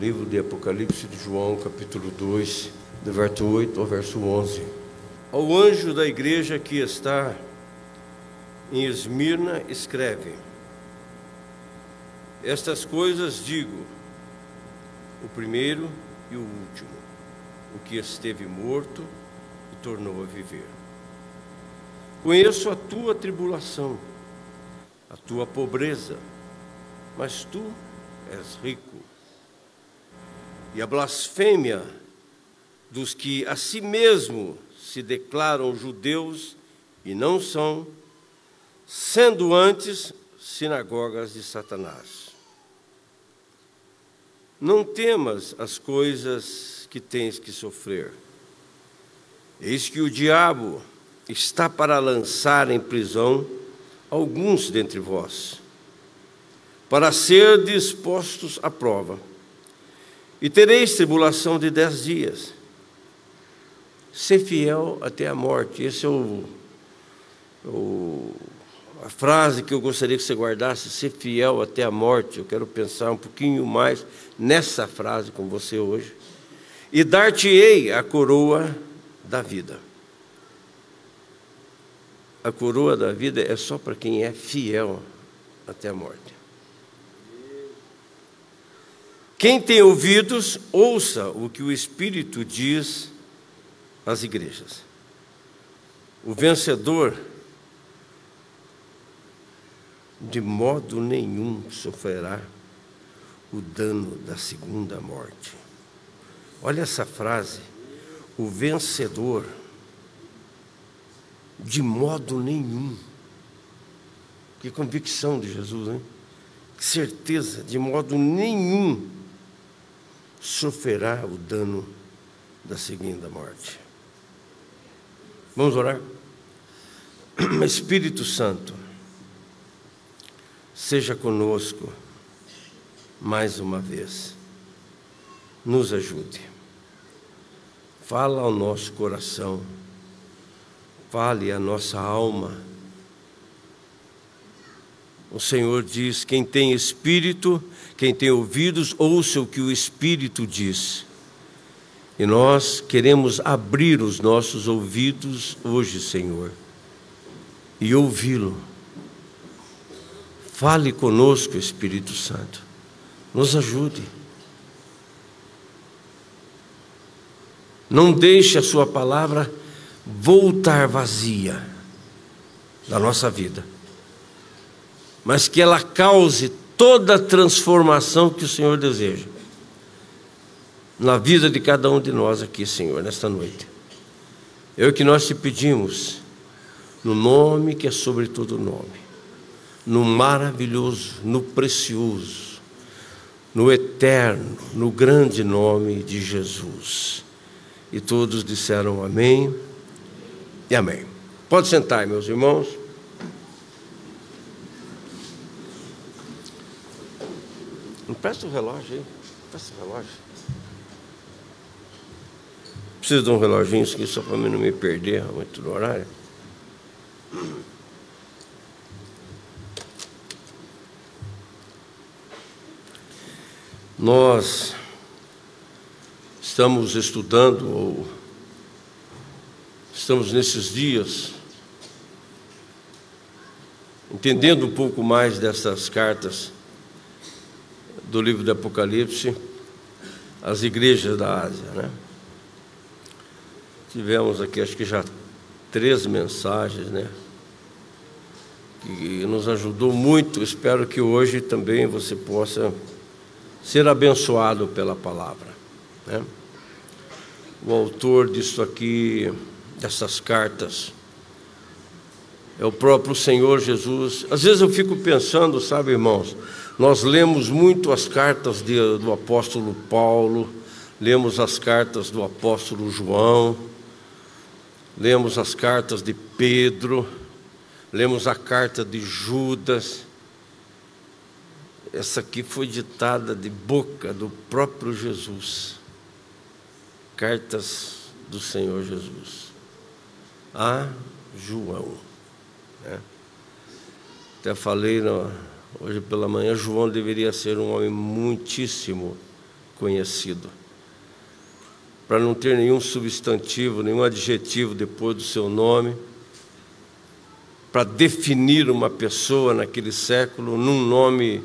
Livro de Apocalipse de João, capítulo 2, do verso 8 ao verso 11. Ao anjo da igreja que está em Esmirna, escreve: Estas coisas digo, o primeiro e o último, o que esteve morto e tornou a viver. Conheço a tua tribulação, a tua pobreza, mas tu és rico. E a blasfêmia dos que a si mesmo se declaram judeus e não são, sendo antes sinagogas de Satanás. Não temas as coisas que tens que sofrer. Eis que o diabo está para lançar em prisão alguns dentre vós, para ser dispostos à prova. E tereis tribulação de dez dias. Ser fiel até a morte. Esse é o, o, a frase que eu gostaria que você guardasse: ser fiel até a morte. Eu quero pensar um pouquinho mais nessa frase com você hoje. E dar-te-ei a coroa da vida a coroa da vida é só para quem é fiel até a morte. Quem tem ouvidos, ouça o que o Espírito diz às igrejas. O vencedor, de modo nenhum, sofrerá o dano da segunda morte. Olha essa frase. O vencedor de modo nenhum. Que convicção de Jesus, hein? Que certeza, de modo nenhum sofrerá o dano da segunda morte. Vamos orar? Espírito Santo, seja conosco mais uma vez. Nos ajude. Fala ao nosso coração fale a nossa alma. O Senhor diz: quem tem espírito, quem tem ouvidos, ouça o que o Espírito diz. E nós queremos abrir os nossos ouvidos hoje, Senhor, e ouvi-lo. Fale conosco, Espírito Santo. Nos ajude. Não deixe a Sua palavra voltar vazia da nossa vida, mas que ela cause toda a transformação que o Senhor deseja na vida de cada um de nós aqui, Senhor, nesta noite. É o que nós te pedimos, no nome que é sobre todo nome, no maravilhoso, no precioso, no eterno, no grande nome de Jesus. E todos disseram amém e amém. Pode sentar, meus irmãos. Empresta o relógio aí. Empresta o relógio. Preciso de um reloginho aqui só para mim não me perder muito no horário. Nós estamos estudando ou Estamos nesses dias entendendo um pouco mais dessas cartas do livro do Apocalipse às igrejas da Ásia, né? Tivemos aqui acho que já três mensagens, né? Que nos ajudou muito. Espero que hoje também você possa ser abençoado pela palavra, né? O autor disso aqui dessas cartas. É o próprio Senhor Jesus. Às vezes eu fico pensando, sabe, irmãos, nós lemos muito as cartas de, do apóstolo Paulo, lemos as cartas do apóstolo João, lemos as cartas de Pedro, lemos a carta de Judas. Essa aqui foi ditada de boca do próprio Jesus. Cartas do Senhor Jesus a João. Né? Até falei no, hoje pela manhã, João deveria ser um homem muitíssimo conhecido. Para não ter nenhum substantivo, nenhum adjetivo depois do seu nome, para definir uma pessoa naquele século num nome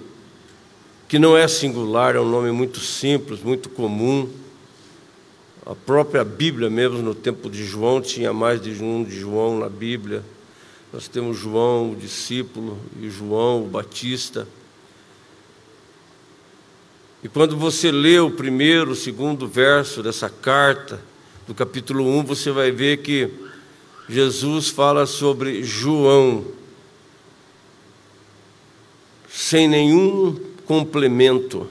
que não é singular, é um nome muito simples, muito comum. A própria Bíblia, mesmo no tempo de João, tinha mais de um de João na Bíblia. Nós temos João, o discípulo, e João, o Batista. E quando você lê o primeiro, o segundo verso dessa carta, do capítulo 1, você vai ver que Jesus fala sobre João, sem nenhum complemento.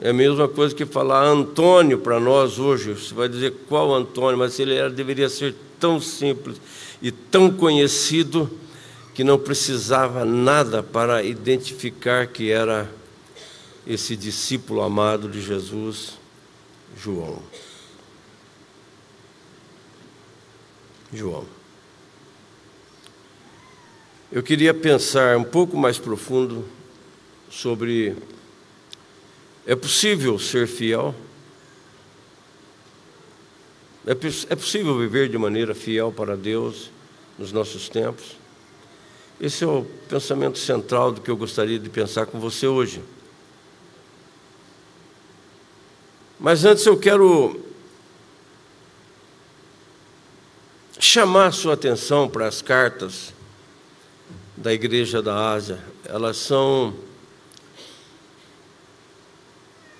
É a mesma coisa que falar Antônio para nós hoje. Você vai dizer qual Antônio, mas ele era, deveria ser tão simples e tão conhecido que não precisava nada para identificar que era esse discípulo amado de Jesus, João. João. Eu queria pensar um pouco mais profundo sobre é possível ser fiel? É, é possível viver de maneira fiel para Deus nos nossos tempos? Esse é o pensamento central do que eu gostaria de pensar com você hoje. Mas antes eu quero chamar sua atenção para as cartas da Igreja da Ásia. Elas são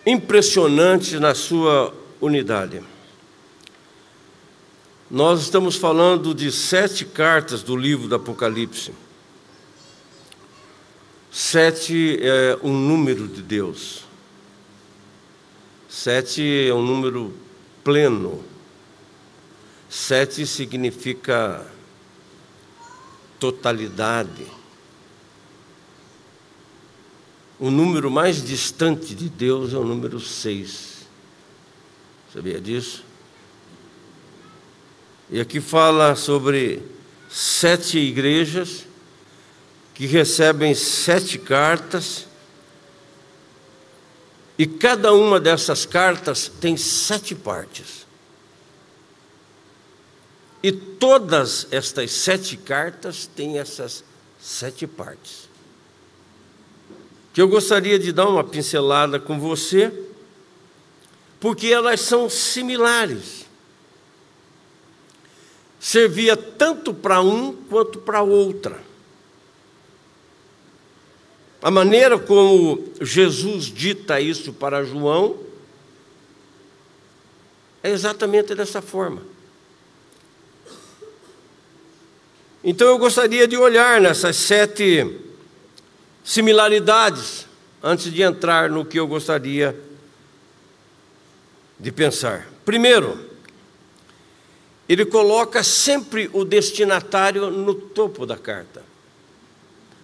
impressionante na sua unidade. Nós estamos falando de sete cartas do livro do Apocalipse. Sete é um número de Deus. Sete é um número pleno. Sete significa totalidade o número mais distante de Deus é o número seis. Sabia disso? E aqui fala sobre sete igrejas que recebem sete cartas, e cada uma dessas cartas tem sete partes. E todas estas sete cartas têm essas sete partes que eu gostaria de dar uma pincelada com você, porque elas são similares. Servia tanto para um quanto para outra. A maneira como Jesus dita isso para João é exatamente dessa forma. Então eu gostaria de olhar nessas sete similaridades antes de entrar no que eu gostaria de pensar. Primeiro, ele coloca sempre o destinatário no topo da carta.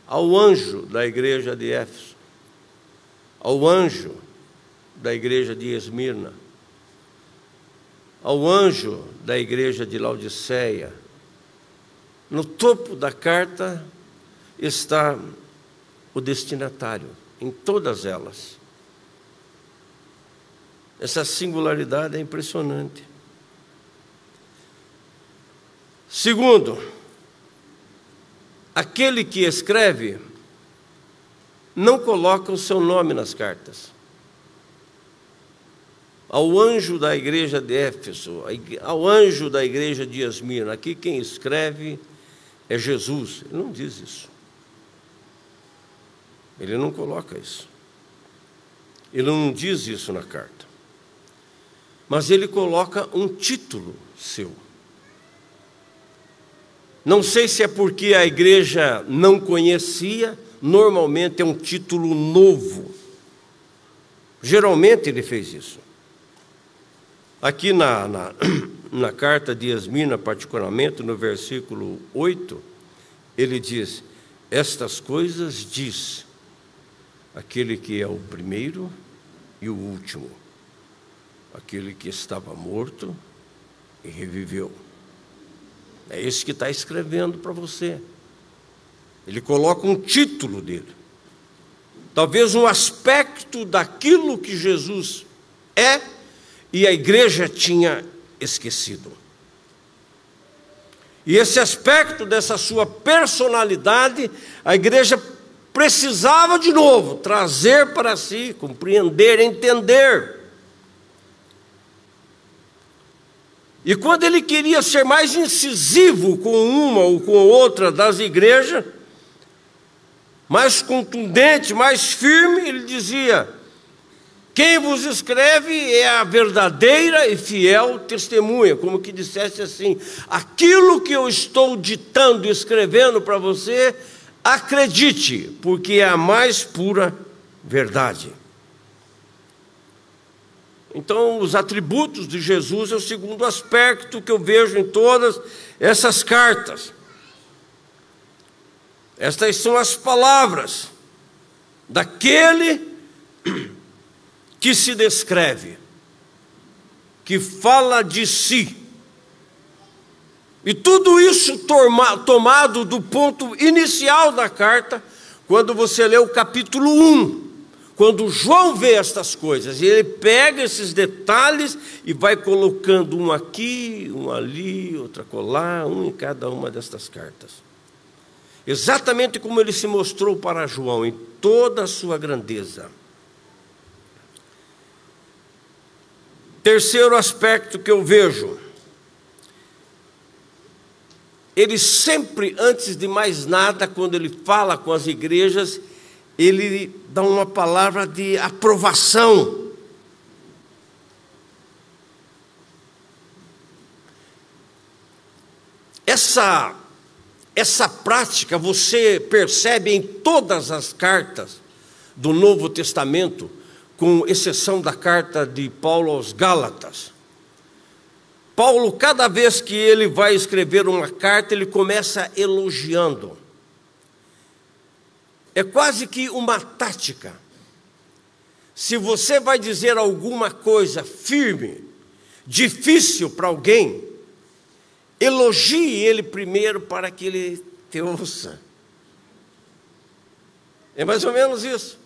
Ao anjo da igreja de Éfeso, ao anjo da igreja de Esmirna, ao anjo da igreja de Laodiceia. No topo da carta está o destinatário, em todas elas. Essa singularidade é impressionante. Segundo, aquele que escreve não coloca o seu nome nas cartas. Ao anjo da igreja de Éfeso, ao anjo da igreja de Esmirna, aqui quem escreve é Jesus. Ele não diz isso. Ele não coloca isso. Ele não diz isso na carta. Mas ele coloca um título seu. Não sei se é porque a igreja não conhecia, normalmente é um título novo. Geralmente ele fez isso. Aqui na, na, na carta de Esmina, particularmente no versículo 8, ele diz: Estas coisas diz aquele que é o primeiro e o último, aquele que estava morto e reviveu. É esse que está escrevendo para você. Ele coloca um título dele. talvez um aspecto daquilo que Jesus é e a igreja tinha esquecido. E esse aspecto dessa sua personalidade, a igreja precisava de novo trazer para si, compreender, entender. E quando ele queria ser mais incisivo com uma ou com outra das igrejas, mais contundente, mais firme, ele dizia: Quem vos escreve é a verdadeira e fiel testemunha, como que dissesse assim: aquilo que eu estou ditando escrevendo para você Acredite, porque é a mais pura verdade. Então, os atributos de Jesus é o segundo aspecto que eu vejo em todas essas cartas. Estas são as palavras daquele que se descreve, que fala de si e tudo isso tomado do ponto inicial da carta, quando você lê o capítulo 1, quando João vê estas coisas, ele pega esses detalhes e vai colocando um aqui, um ali, outro colar, um em cada uma destas cartas. Exatamente como ele se mostrou para João, em toda a sua grandeza. Terceiro aspecto que eu vejo ele sempre, antes de mais nada, quando ele fala com as igrejas, ele dá uma palavra de aprovação. Essa, essa prática você percebe em todas as cartas do Novo Testamento, com exceção da carta de Paulo aos Gálatas. Paulo, cada vez que ele vai escrever uma carta, ele começa elogiando. É quase que uma tática. Se você vai dizer alguma coisa firme, difícil para alguém, elogie ele primeiro para que ele te ouça. É mais ou menos isso.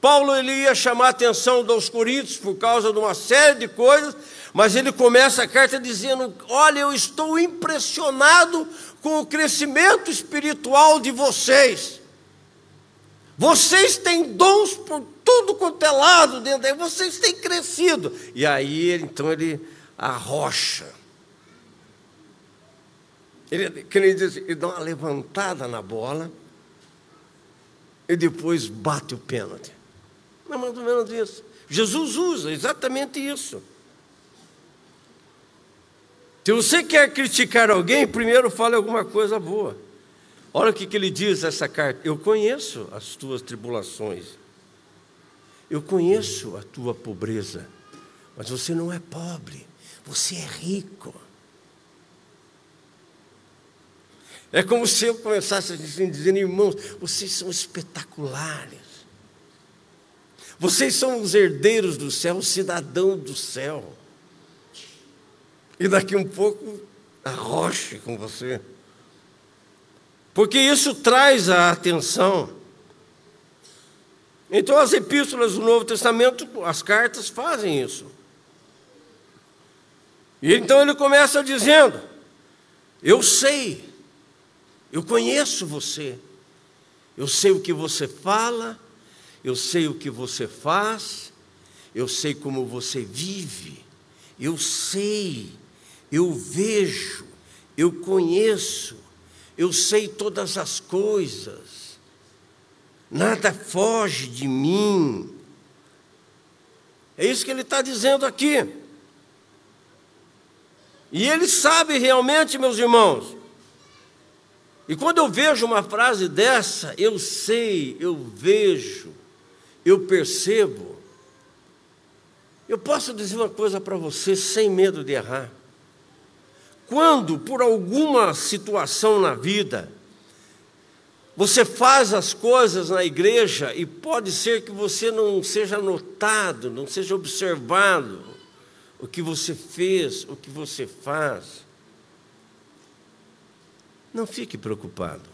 Paulo ele ia chamar a atenção dos coríntios por causa de uma série de coisas, mas ele começa a carta dizendo: Olha, eu estou impressionado com o crescimento espiritual de vocês. Vocês têm dons por tudo quanto é lado dentro daí, vocês têm crescido. E aí, então, ele arrocha. Ele, que ele, diz, ele dá uma levantada na bola e depois bate o pênalti. Não é mais ou menos isso. Jesus usa exatamente isso. Se você quer criticar alguém, primeiro fale alguma coisa boa. Olha o que, que ele diz nessa carta. Eu conheço as tuas tribulações. Eu conheço a tua pobreza. Mas você não é pobre. Você é rico. É como se eu começasse a dizer, dizendo, irmãos, vocês são espetaculares. Vocês são os herdeiros do céu, os cidadãos do céu e daqui um pouco arroche com você. Porque isso traz a atenção. Então, as epístolas do Novo Testamento, as cartas fazem isso. E então ele começa dizendo: Eu sei, eu conheço você, eu sei o que você fala, eu sei o que você faz, eu sei como você vive, eu sei eu vejo, eu conheço, eu sei todas as coisas, nada foge de mim. É isso que ele está dizendo aqui. E ele sabe realmente, meus irmãos. E quando eu vejo uma frase dessa, eu sei, eu vejo, eu percebo. Eu posso dizer uma coisa para você sem medo de errar. Quando, por alguma situação na vida, você faz as coisas na igreja e pode ser que você não seja notado, não seja observado o que você fez, o que você faz. Não fique preocupado.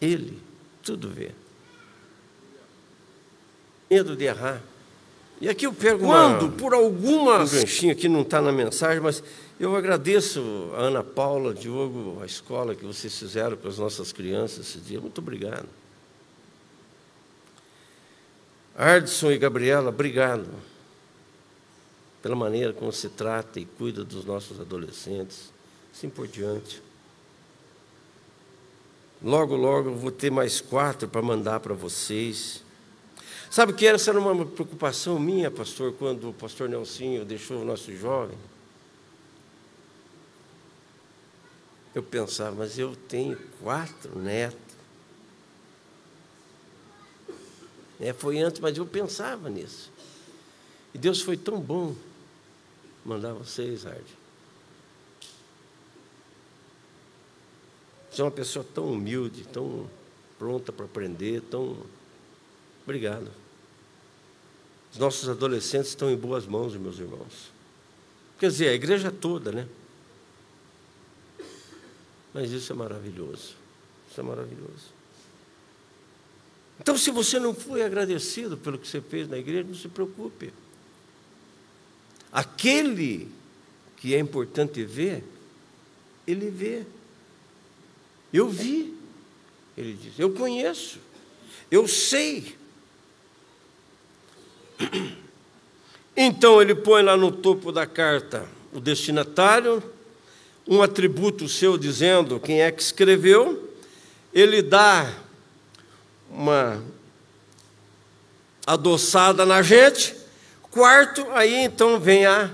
Ele tudo vê. medo de errar. E aqui eu pego Quando, uma, por alguma um ganchinho que não está na mensagem, mas eu agradeço a Ana Paula, Diogo, a escola que vocês fizeram para as nossas crianças esse dia. Muito obrigado. Ardson e Gabriela, obrigado pela maneira como se trata e cuida dos nossos adolescentes, assim por diante. Logo, logo eu vou ter mais quatro para mandar para vocês. Sabe que essa era uma preocupação minha, pastor, quando o pastor Nelsinho deixou o nosso jovem? Eu pensava, mas eu tenho quatro netos. É, foi antes, mas eu pensava nisso. E Deus foi tão bom mandar vocês, Arde. Você é uma pessoa tão humilde, tão pronta para aprender, tão. Obrigado. Os nossos adolescentes estão em boas mãos, meus irmãos. Quer dizer, a igreja toda, né? Mas isso é maravilhoso. Isso é maravilhoso. Então, se você não foi agradecido pelo que você fez na igreja, não se preocupe. Aquele que é importante ver, ele vê. Eu vi, ele diz, eu conheço, eu sei. Então ele põe lá no topo da carta o destinatário, um atributo seu dizendo quem é que escreveu, ele dá uma adoçada na gente. Quarto, aí então vem a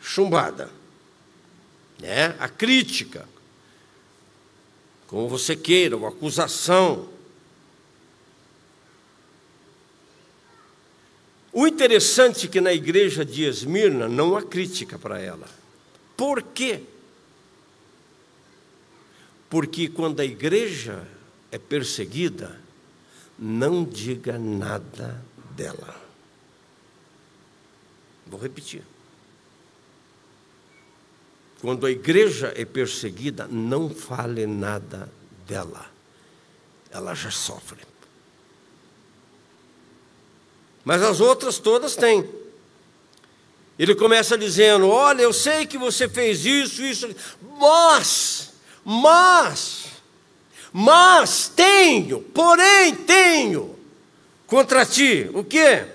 chumbada, né? a crítica, como você queira, uma acusação. O interessante é que na igreja de Esmirna não há crítica para ela. Por quê? Porque quando a igreja é perseguida, não diga nada dela. Vou repetir. Quando a igreja é perseguida, não fale nada dela. Ela já sofre. Mas as outras todas têm. Ele começa dizendo: Olha, eu sei que você fez isso, isso, mas, mas, mas tenho, porém tenho contra ti o quê?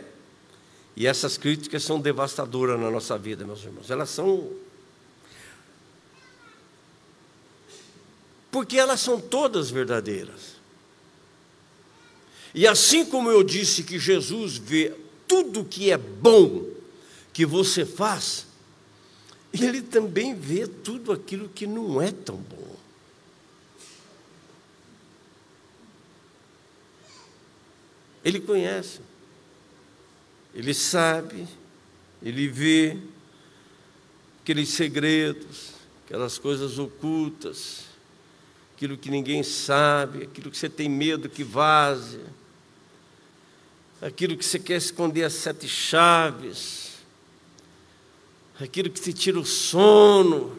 E essas críticas são devastadoras na nossa vida, meus irmãos. Elas são. Porque elas são todas verdadeiras. E assim como eu disse que Jesus vê tudo que é bom que você faz, ele também vê tudo aquilo que não é tão bom. Ele conhece, ele sabe, ele vê aqueles segredos, aquelas coisas ocultas, aquilo que ninguém sabe, aquilo que você tem medo que vaze, aquilo que você quer esconder as sete chaves, aquilo que te tira o sono,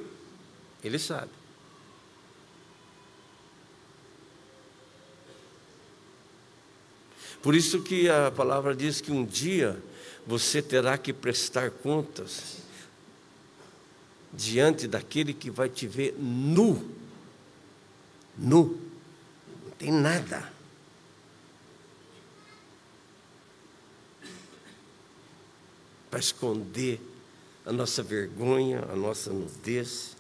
ele sabe. Por isso que a palavra diz que um dia você terá que prestar contas diante daquele que vai te ver nu. Nu. Não tem nada. Para esconder a nossa vergonha, a nossa nudez.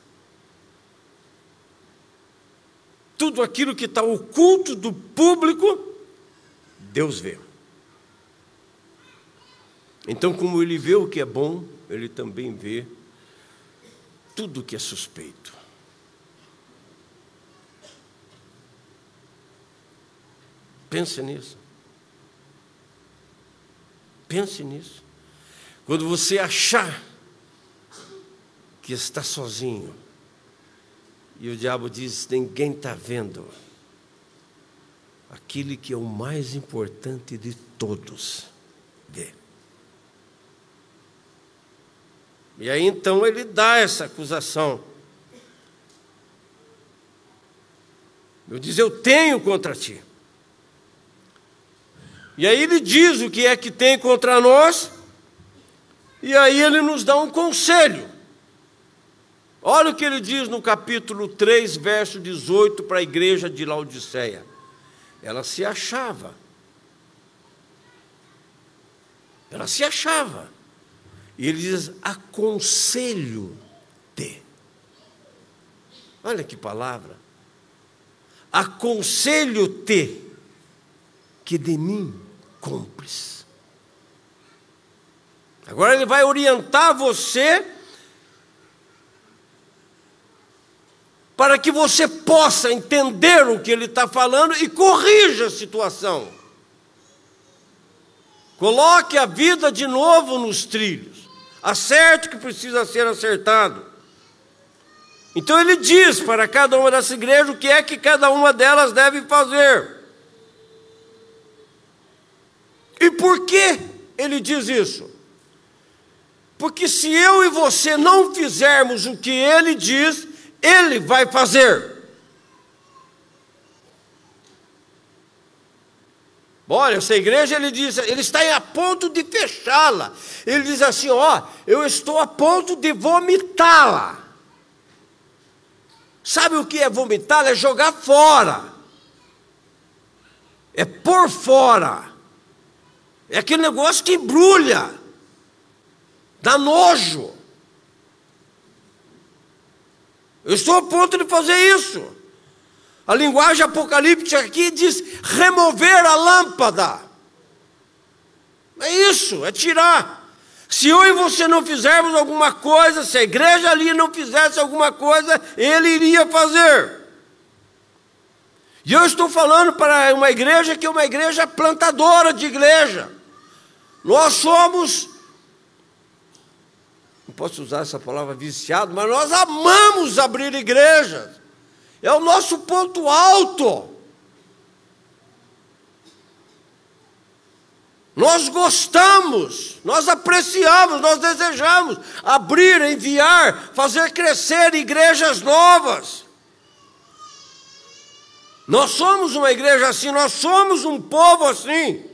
Tudo aquilo que está oculto do público Deus vê. Então, como ele vê o que é bom, ele também vê tudo o que é suspeito. Pense nisso. Pense nisso. Quando você achar que está sozinho, e o diabo diz: ninguém está vendo aquele que é o mais importante de todos vê. E aí então ele dá essa acusação. Eu diz: Eu tenho contra ti. E aí ele diz o que é que tem contra nós, e aí ele nos dá um conselho. Olha o que ele diz no capítulo 3, verso 18, para a igreja de Laodiceia. Ela se achava. Ela se achava. E ele diz: aconselho-te. Olha que palavra. Aconselho-te que de mim cumpres. Agora ele vai orientar você para que você possa entender o que ele está falando e corrija a situação. Coloque a vida de novo nos trilhos. Acerte o que precisa ser acertado. Então ele diz para cada uma dessas igrejas o que é que cada uma delas deve fazer. E por que ele diz isso? Porque se eu e você não fizermos o que ele diz, ele vai fazer. Olha, essa igreja, ele diz, ele está a ponto de fechá-la. Ele diz assim: ó, eu estou a ponto de vomitá-la. Sabe o que é vomitá-la? É jogar fora. É por fora. É aquele negócio que embrulha, dá nojo. Eu estou a ponto de fazer isso. A linguagem apocalíptica aqui diz remover a lâmpada. É isso, é tirar. Se eu e você não fizermos alguma coisa, se a igreja ali não fizesse alguma coisa, ele iria fazer. E eu estou falando para uma igreja que é uma igreja plantadora de igreja. Nós somos posso usar essa palavra viciado, mas nós amamos abrir igrejas. É o nosso ponto alto. Nós gostamos, nós apreciamos, nós desejamos abrir, enviar, fazer crescer igrejas novas. Nós somos uma igreja assim, nós somos um povo assim.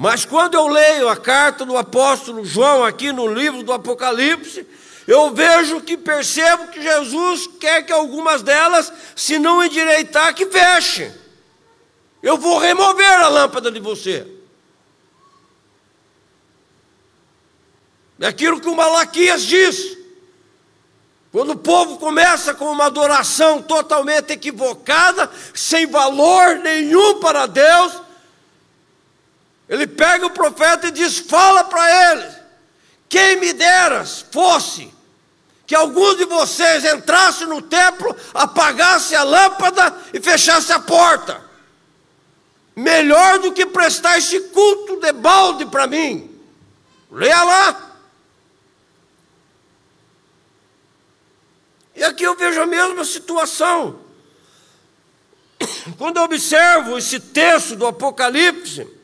Mas quando eu leio a carta do apóstolo João aqui no livro do Apocalipse, eu vejo que percebo que Jesus quer que algumas delas, se não endireitar, que feche. Eu vou remover a lâmpada de você. É aquilo que o Malaquias diz. Quando o povo começa com uma adoração totalmente equivocada, sem valor nenhum para Deus, ele pega o profeta e diz: Fala para eles, quem me deras fosse que algum de vocês entrasse no templo, apagasse a lâmpada e fechasse a porta. Melhor do que prestar esse culto de balde para mim. Leia lá. E aqui eu vejo a mesma situação. Quando eu observo esse texto do Apocalipse,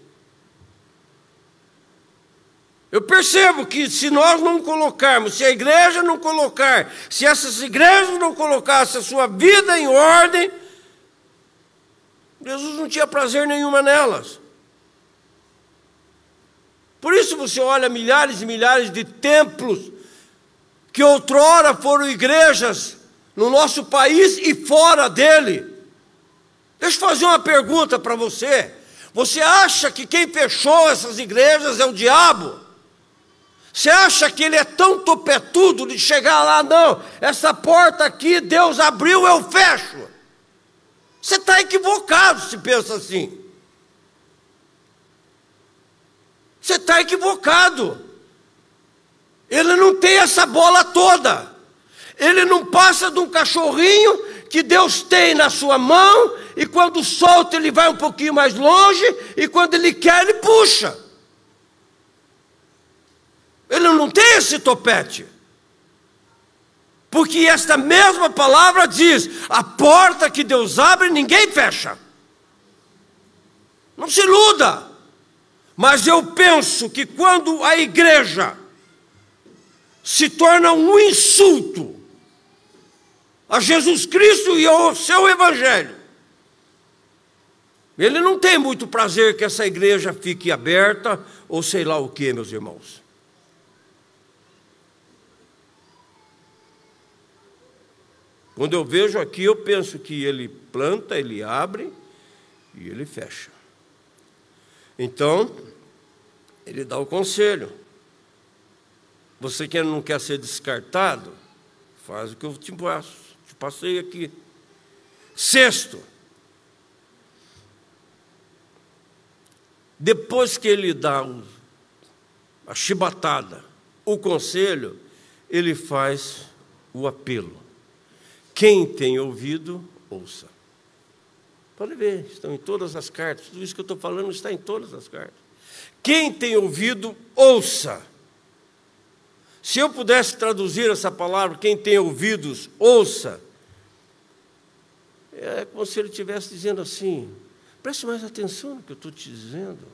eu percebo que se nós não colocarmos, se a igreja não colocar, se essas igrejas não colocassem a sua vida em ordem, Jesus não tinha prazer nenhuma nelas. Por isso você olha milhares e milhares de templos que outrora foram igrejas no nosso país e fora dele. Deixa eu fazer uma pergunta para você. Você acha que quem fechou essas igrejas é o diabo? Você acha que ele é tão topetudo de chegar lá? Não, essa porta aqui Deus abriu, eu fecho. Você está equivocado se pensa assim. Você está equivocado. Ele não tem essa bola toda. Ele não passa de um cachorrinho que Deus tem na sua mão, e quando solta ele vai um pouquinho mais longe, e quando ele quer, ele puxa. Ele não tem esse topete. Porque esta mesma palavra diz: a porta que Deus abre, ninguém fecha. Não se iluda. Mas eu penso que quando a igreja se torna um insulto a Jesus Cristo e ao seu Evangelho, Ele não tem muito prazer que essa igreja fique aberta, ou sei lá o que, meus irmãos. Quando eu vejo aqui, eu penso que ele planta, ele abre e ele fecha. Então, ele dá o conselho. Você que não quer ser descartado, faz o que eu te passo, te passei aqui. Sexto, depois que ele dá a chibatada, o conselho, ele faz o apelo. Quem tem ouvido, ouça. Pode ver, estão em todas as cartas. Tudo isso que eu estou falando está em todas as cartas. Quem tem ouvido, ouça. Se eu pudesse traduzir essa palavra, quem tem ouvidos, ouça. É como se ele estivesse dizendo assim: preste mais atenção no que eu estou te dizendo.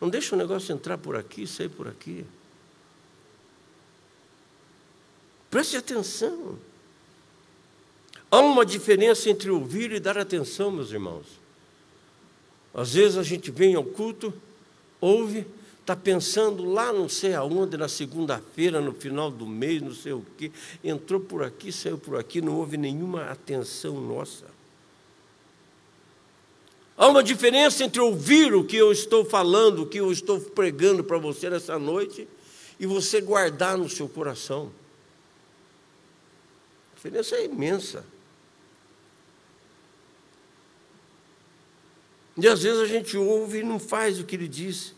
Não deixa o negócio entrar por aqui, sair por aqui. Preste atenção. Há uma diferença entre ouvir e dar atenção, meus irmãos. Às vezes a gente vem ao culto, ouve, está pensando lá não sei aonde, na segunda-feira, no final do mês, não sei o quê, entrou por aqui, saiu por aqui, não houve nenhuma atenção nossa. Há uma diferença entre ouvir o que eu estou falando, o que eu estou pregando para você nessa noite, e você guardar no seu coração. A diferença é imensa. E às vezes a gente ouve e não faz o que ele diz.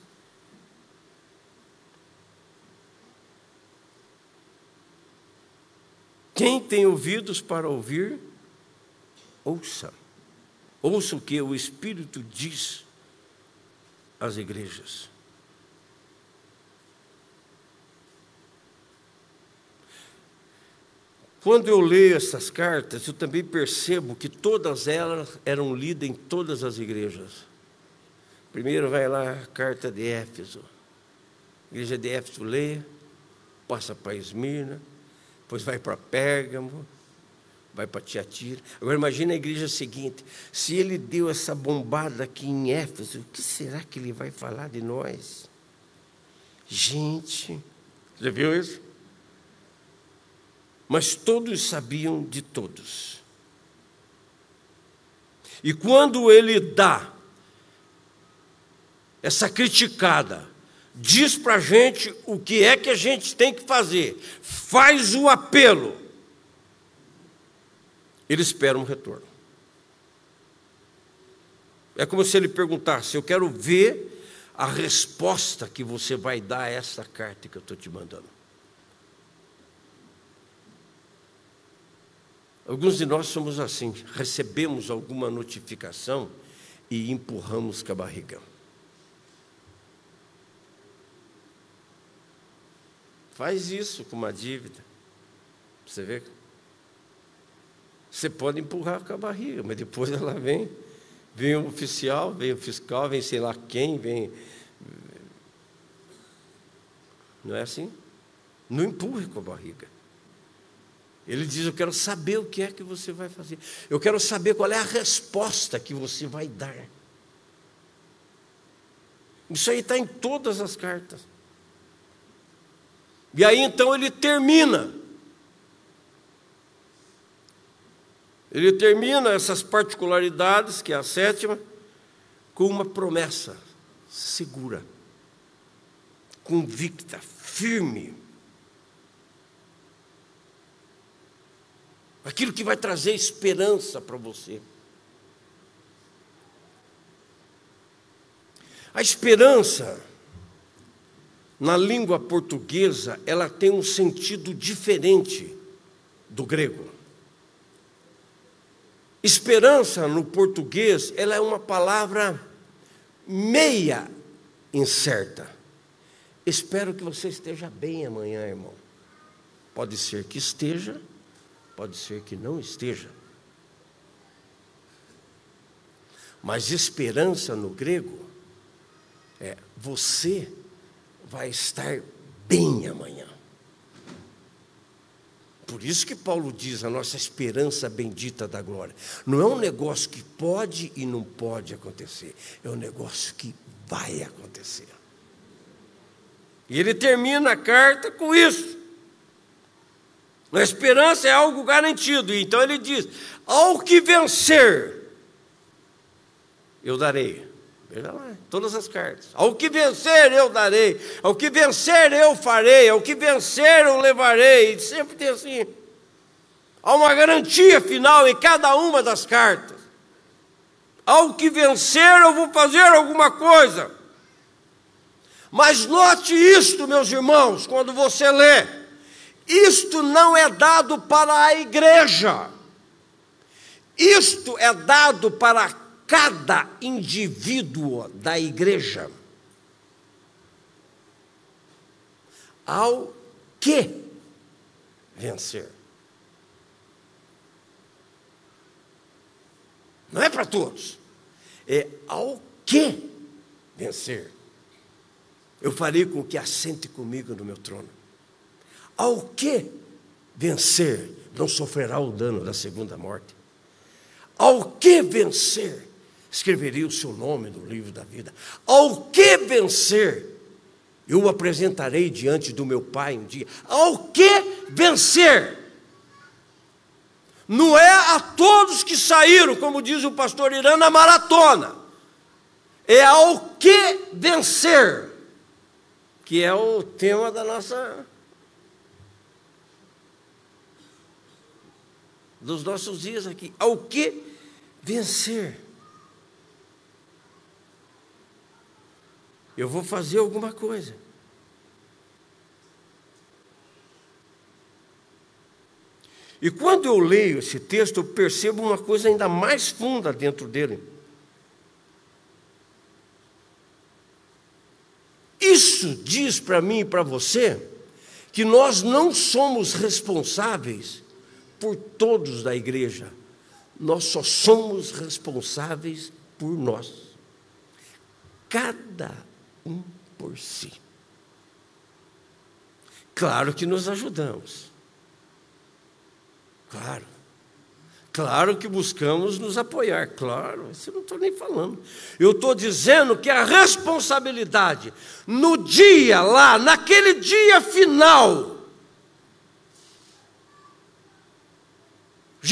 Quem tem ouvidos para ouvir, ouça. Ouça o que o Espírito diz às igrejas. Quando eu leio essas cartas, eu também percebo que todas elas eram lidas em todas as igrejas. Primeiro vai lá a carta de Éfeso. A igreja de Éfeso lê, passa para Esmirna, depois vai para Pérgamo, vai para Tiatira. Agora imagine a igreja seguinte: se ele deu essa bombada aqui em Éfeso, o que será que ele vai falar de nós? Gente, já viu isso? Mas todos sabiam de todos. E quando ele dá essa criticada, diz para a gente o que é que a gente tem que fazer, faz o apelo, ele espera um retorno. É como se ele perguntasse: Eu quero ver a resposta que você vai dar a essa carta que eu estou te mandando. Alguns de nós somos assim, recebemos alguma notificação e empurramos com a barriga. Faz isso com uma dívida. Você vê? Você pode empurrar com a barriga, mas depois ela vem. Vem o oficial, vem o fiscal, vem sei lá quem, vem. Não é assim? Não empurre com a barriga. Ele diz: Eu quero saber o que é que você vai fazer. Eu quero saber qual é a resposta que você vai dar. Isso aí está em todas as cartas. E aí então ele termina. Ele termina essas particularidades, que é a sétima, com uma promessa segura, convicta, firme. Aquilo que vai trazer esperança para você. A esperança, na língua portuguesa, ela tem um sentido diferente do grego. Esperança no português, ela é uma palavra meia incerta. Espero que você esteja bem amanhã, irmão. Pode ser que esteja, pode ser que não esteja. Mas esperança no grego é você vai estar bem amanhã. Por isso que Paulo diz a nossa esperança bendita da glória. Não é um negócio que pode e não pode acontecer, é um negócio que vai acontecer. E ele termina a carta com isso. A esperança é algo garantido. Então ele diz: ao que vencer, eu darei. Veja lá, todas as cartas. Ao que vencer, eu darei. Ao que vencer, eu farei. Ao que vencer, eu levarei. E sempre tem assim. Há uma garantia final em cada uma das cartas. Ao que vencer, eu vou fazer alguma coisa. Mas note isto, meus irmãos, quando você lê: isto não é dado para a igreja, isto é dado para cada indivíduo da igreja. Ao que vencer. Não é para todos, é ao que vencer. Eu farei com que assente comigo no meu trono. Ao que vencer, não sofrerá o dano da segunda morte. Ao que vencer, escreveria o seu nome no livro da vida. Ao que vencer, eu o apresentarei diante do meu Pai um dia. Ao que vencer? Não é a todos que saíram, como diz o pastor Irã, na maratona. É ao que vencer, que é o tema da nossa. Dos nossos dias aqui. Ao que vencer? eu vou fazer alguma coisa. E quando eu leio esse texto, eu percebo uma coisa ainda mais funda dentro dele. Isso diz para mim e para você que nós não somos responsáveis por todos da igreja, nós só somos responsáveis por nós. Cada um por si. Claro que nos ajudamos. Claro. Claro que buscamos nos apoiar, claro, isso eu não estou nem falando. Eu estou dizendo que a responsabilidade, no dia lá, naquele dia final,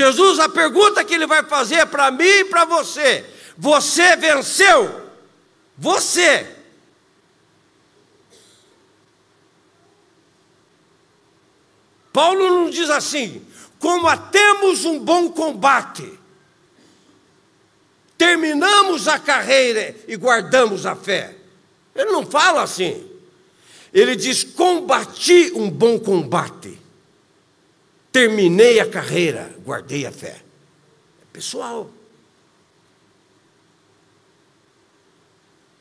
Jesus, a pergunta que ele vai fazer para mim e para você: você venceu? Você Paulo nos diz assim: combatemos um bom combate, terminamos a carreira e guardamos a fé. Ele não fala assim. Ele diz: combati um bom combate, terminei a carreira, guardei a fé. É pessoal.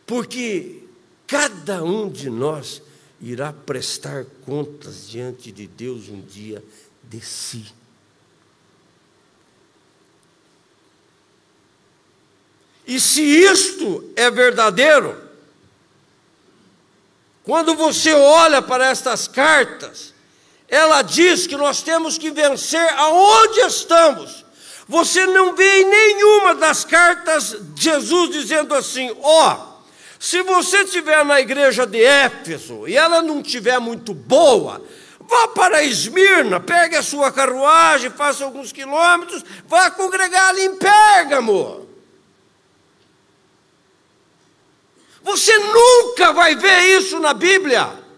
Porque cada um de nós irá prestar contas diante de Deus um dia de si. E se isto é verdadeiro, quando você olha para estas cartas, ela diz que nós temos que vencer aonde estamos. Você não vê em nenhuma das cartas Jesus dizendo assim: ó, oh, se você estiver na igreja de Éfeso e ela não estiver muito boa, vá para Esmirna, pegue a sua carruagem, faça alguns quilômetros, vá congregar ali em Pérgamo. Você nunca vai ver isso na Bíblia.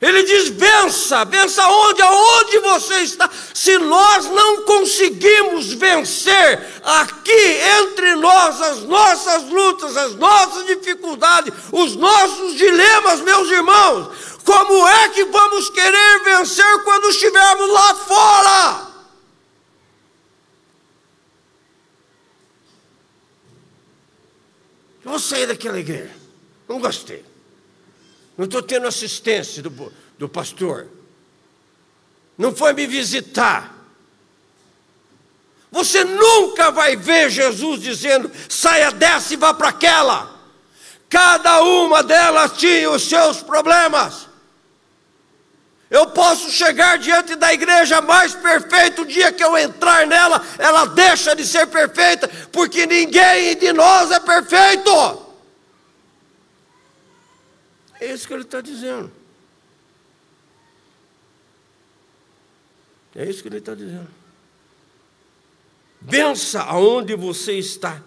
Ele diz: vença, vença onde? Aonde você está? Se nós não conseguimos vencer aqui entre nós as nossas lutas, as nossas dificuldades, os nossos dilemas, meus irmãos, como é que vamos querer vencer quando estivermos lá fora? Eu vou sair daquela igreja, não gostei. Não estou tendo assistência do, do pastor. Não foi me visitar. Você nunca vai ver Jesus dizendo: saia dessa e vá para aquela. Cada uma delas tinha os seus problemas. Eu posso chegar diante da igreja mais perfeita, o dia que eu entrar nela, ela deixa de ser perfeita, porque ninguém de nós é perfeito. É isso que ele está dizendo. É isso que ele está dizendo. Pensa aonde você está.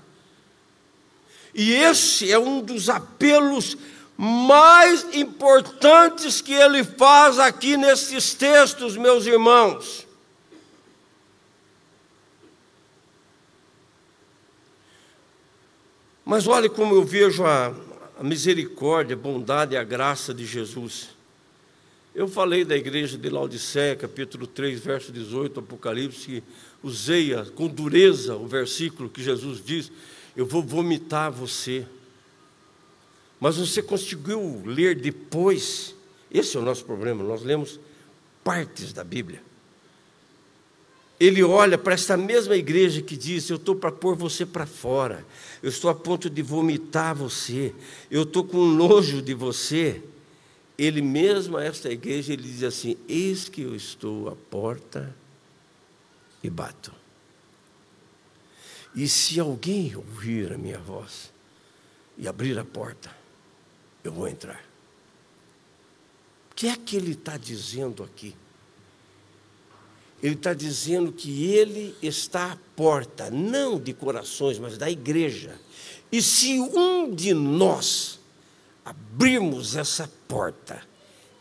E esse é um dos apelos mais importantes que ele faz aqui nesses textos, meus irmãos. Mas olhe como eu vejo a, a misericórdia, a bondade e a graça de Jesus. Eu falei da igreja de Laodiceia, capítulo 3, verso 18, Apocalipse, que usei com dureza o versículo que Jesus diz: Eu vou vomitar você. Mas você conseguiu ler depois? Esse é o nosso problema, nós lemos partes da Bíblia. Ele olha para essa mesma igreja que diz: Eu estou para pôr você para fora, eu estou a ponto de vomitar você, eu estou com nojo de você ele mesmo a esta igreja, ele diz assim: Eis que eu estou à porta e bato. E se alguém ouvir a minha voz e abrir a porta, eu vou entrar. O que é que ele está dizendo aqui? Ele está dizendo que ele está à porta, não de corações, mas da igreja. E se um de nós abrirmos essa porta,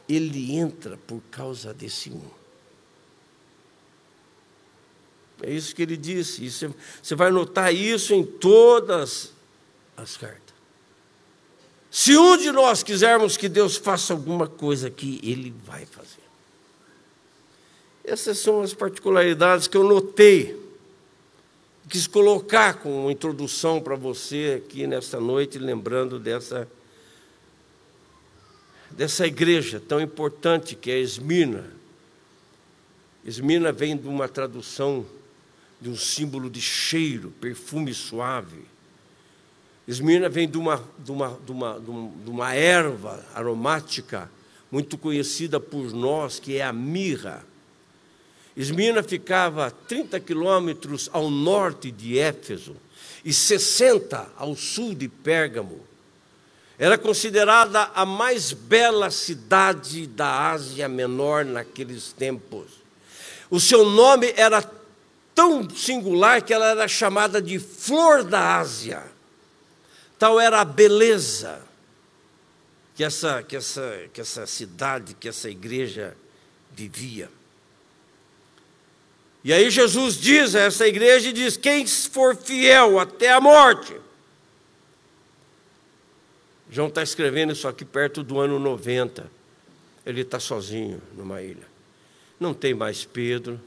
ele entra por causa desse um. É isso que ele disse. Isso, você vai notar isso em todas as cartas. Se um de nós quisermos que Deus faça alguma coisa aqui, Ele vai fazer. Essas são as particularidades que eu notei. Quis colocar como introdução para você aqui nesta noite, lembrando dessa dessa igreja tão importante que é Esmirna. Esmirna vem de uma tradução de um símbolo de cheiro, perfume suave. Esmirna vem de uma, de uma, de uma, de uma erva aromática muito conhecida por nós, que é a mirra. Esmirna ficava a 30 quilômetros ao norte de Éfeso e 60 ao sul de Pérgamo. Era considerada a mais bela cidade da Ásia Menor naqueles tempos. O seu nome era tão singular que ela era chamada de Flor da Ásia. Tal era a beleza que essa, que essa, que essa cidade, que essa igreja vivia. E aí Jesus diz a essa igreja, diz, quem for fiel até a morte, João está escrevendo isso aqui perto do ano 90. Ele está sozinho numa ilha. Não tem mais Pedro,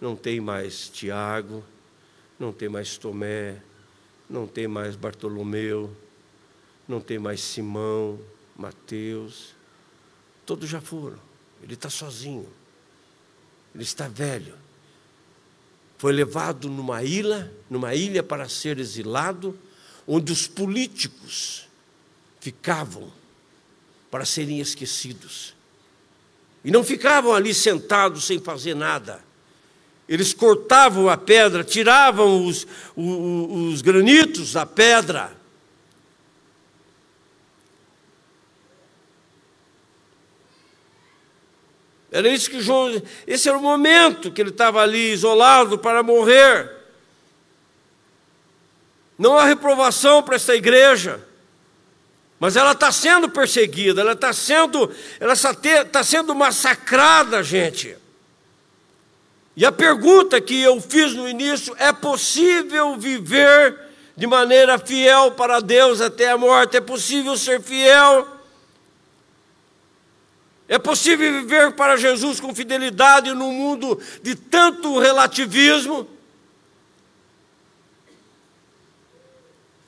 não tem mais Tiago, não tem mais Tomé, não tem mais Bartolomeu, não tem mais Simão, Mateus. Todos já foram. Ele está sozinho. Ele está velho. Foi levado numa ilha, numa ilha para ser exilado, onde os políticos ficavam para serem esquecidos. E não ficavam ali sentados sem fazer nada. Eles cortavam a pedra, tiravam os, os, os granitos da pedra. Era isso que João. Esse era o momento que ele estava ali isolado para morrer. Não há reprovação para essa igreja. Mas ela está sendo perseguida, ela está sendo, ela está sendo massacrada, gente. E a pergunta que eu fiz no início: é possível viver de maneira fiel para Deus até a morte? É possível ser fiel? É possível viver para Jesus com fidelidade num mundo de tanto relativismo?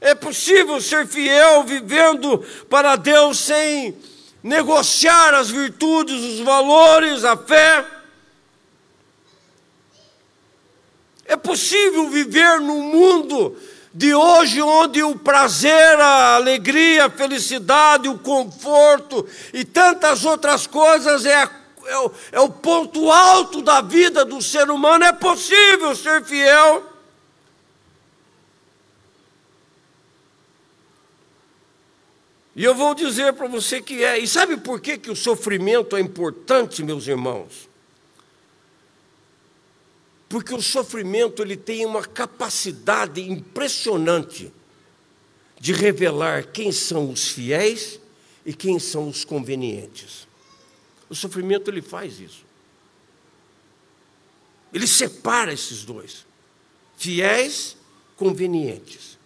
É possível ser fiel vivendo para Deus sem negociar as virtudes, os valores, a fé? É possível viver num mundo de hoje, onde o prazer, a alegria, a felicidade, o conforto e tantas outras coisas é, a, é, o, é o ponto alto da vida do ser humano, é possível ser fiel. E eu vou dizer para você que é. E sabe por que, que o sofrimento é importante, meus irmãos? Porque o sofrimento ele tem uma capacidade impressionante de revelar quem são os fiéis e quem são os convenientes. O sofrimento ele faz isso. Ele separa esses dois: fiéis, convenientes.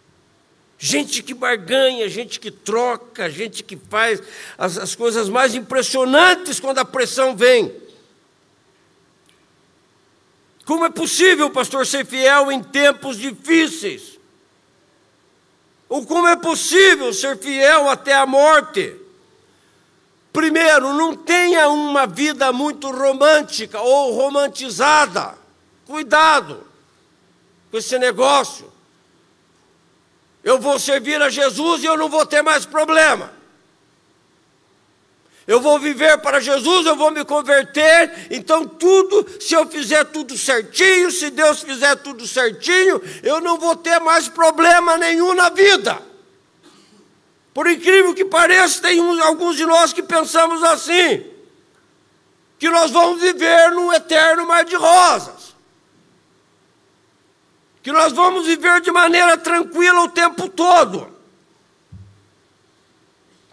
Gente que barganha, gente que troca, gente que faz as, as coisas mais impressionantes quando a pressão vem. Como é possível, pastor, ser fiel em tempos difíceis? Ou como é possível ser fiel até a morte? Primeiro, não tenha uma vida muito romântica ou romantizada. Cuidado com esse negócio. Eu vou servir a Jesus e eu não vou ter mais problema eu vou viver para Jesus, eu vou me converter, então tudo, se eu fizer tudo certinho, se Deus fizer tudo certinho, eu não vou ter mais problema nenhum na vida. Por incrível que pareça, tem uns, alguns de nós que pensamos assim, que nós vamos viver num eterno mar de rosas, que nós vamos viver de maneira tranquila o tempo todo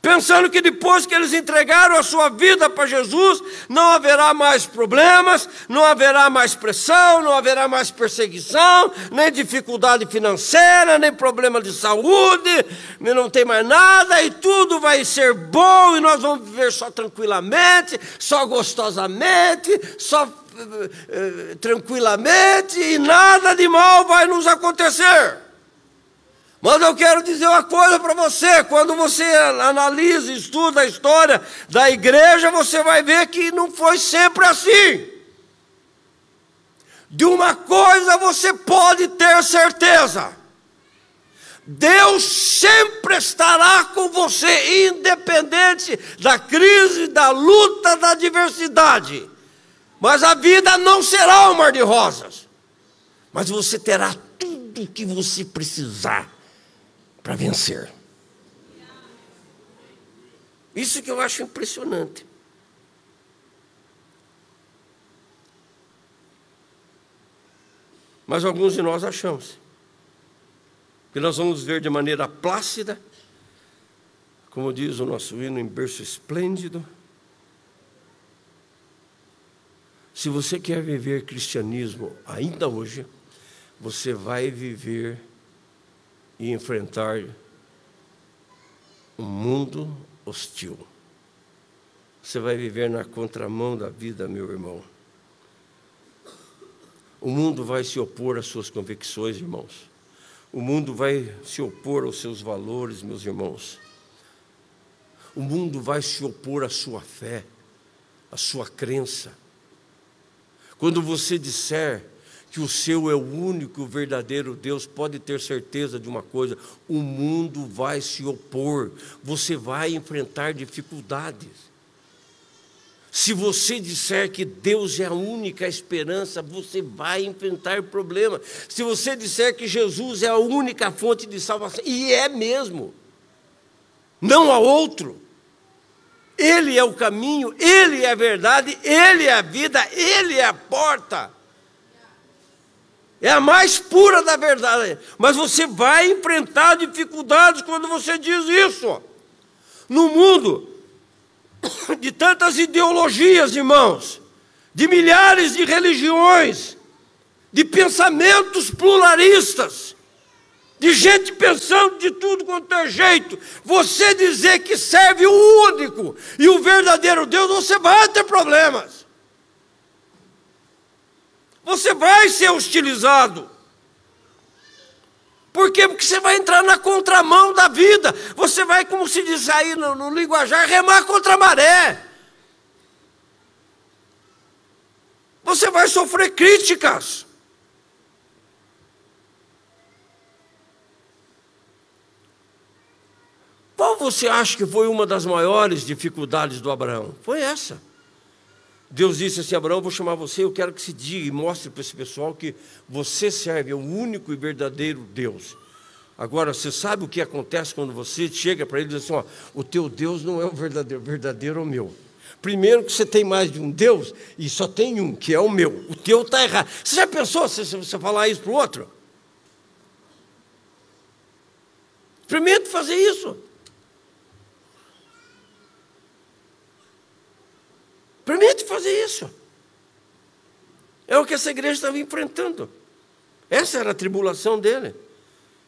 pensando que depois que eles entregaram a sua vida para Jesus, não haverá mais problemas, não haverá mais pressão, não haverá mais perseguição, nem dificuldade financeira, nem problema de saúde, não tem mais nada e tudo vai ser bom e nós vamos viver só tranquilamente, só gostosamente, só eh, eh, tranquilamente e nada de mal vai nos acontecer. Mas eu quero dizer uma coisa para você: quando você analisa, estuda a história da igreja, você vai ver que não foi sempre assim. De uma coisa você pode ter certeza: Deus sempre estará com você, independente da crise, da luta, da adversidade. Mas a vida não será um mar de rosas, mas você terá tudo o que você precisar para vencer. Isso que eu acho impressionante. Mas alguns de nós achamos que nós vamos ver de maneira plácida, como diz o nosso hino em berço esplêndido. Se você quer viver cristianismo ainda hoje, você vai viver e enfrentar um mundo hostil. Você vai viver na contramão da vida, meu irmão. O mundo vai se opor às suas convicções, irmãos. O mundo vai se opor aos seus valores, meus irmãos. O mundo vai se opor à sua fé, à sua crença. Quando você disser que o seu é o único verdadeiro Deus, pode ter certeza de uma coisa: o mundo vai se opor, você vai enfrentar dificuldades. Se você disser que Deus é a única esperança, você vai enfrentar problemas. Se você disser que Jesus é a única fonte de salvação, e é mesmo, não há outro. Ele é o caminho, Ele é a verdade, Ele é a vida, Ele é a porta. É a mais pura da verdade. Mas você vai enfrentar dificuldades quando você diz isso. No mundo de tantas ideologias, irmãos, de milhares de religiões, de pensamentos pluralistas, de gente pensando de tudo quanto é jeito, você dizer que serve o único e o verdadeiro Deus, você vai ter problemas você vai ser hostilizado. Por quê? Porque você vai entrar na contramão da vida. Você vai, como se diz aí no, no linguajar, remar contra a maré. Você vai sofrer críticas. Qual você acha que foi uma das maiores dificuldades do Abraão? Foi essa. Deus disse assim: Abraão, vou chamar você, eu quero que se diga e mostre para esse pessoal que você serve ao único e verdadeiro Deus. Agora, você sabe o que acontece quando você chega para ele e diz assim: ó, o teu Deus não é o verdadeiro, o verdadeiro é o meu. Primeiro que você tem mais de um Deus e só tem um, que é o meu. O teu está errado. Você já pensou se você falar isso para o outro? Experimente fazer isso. Experimente fazer isso. É o que essa igreja estava enfrentando. Essa era a tribulação dele.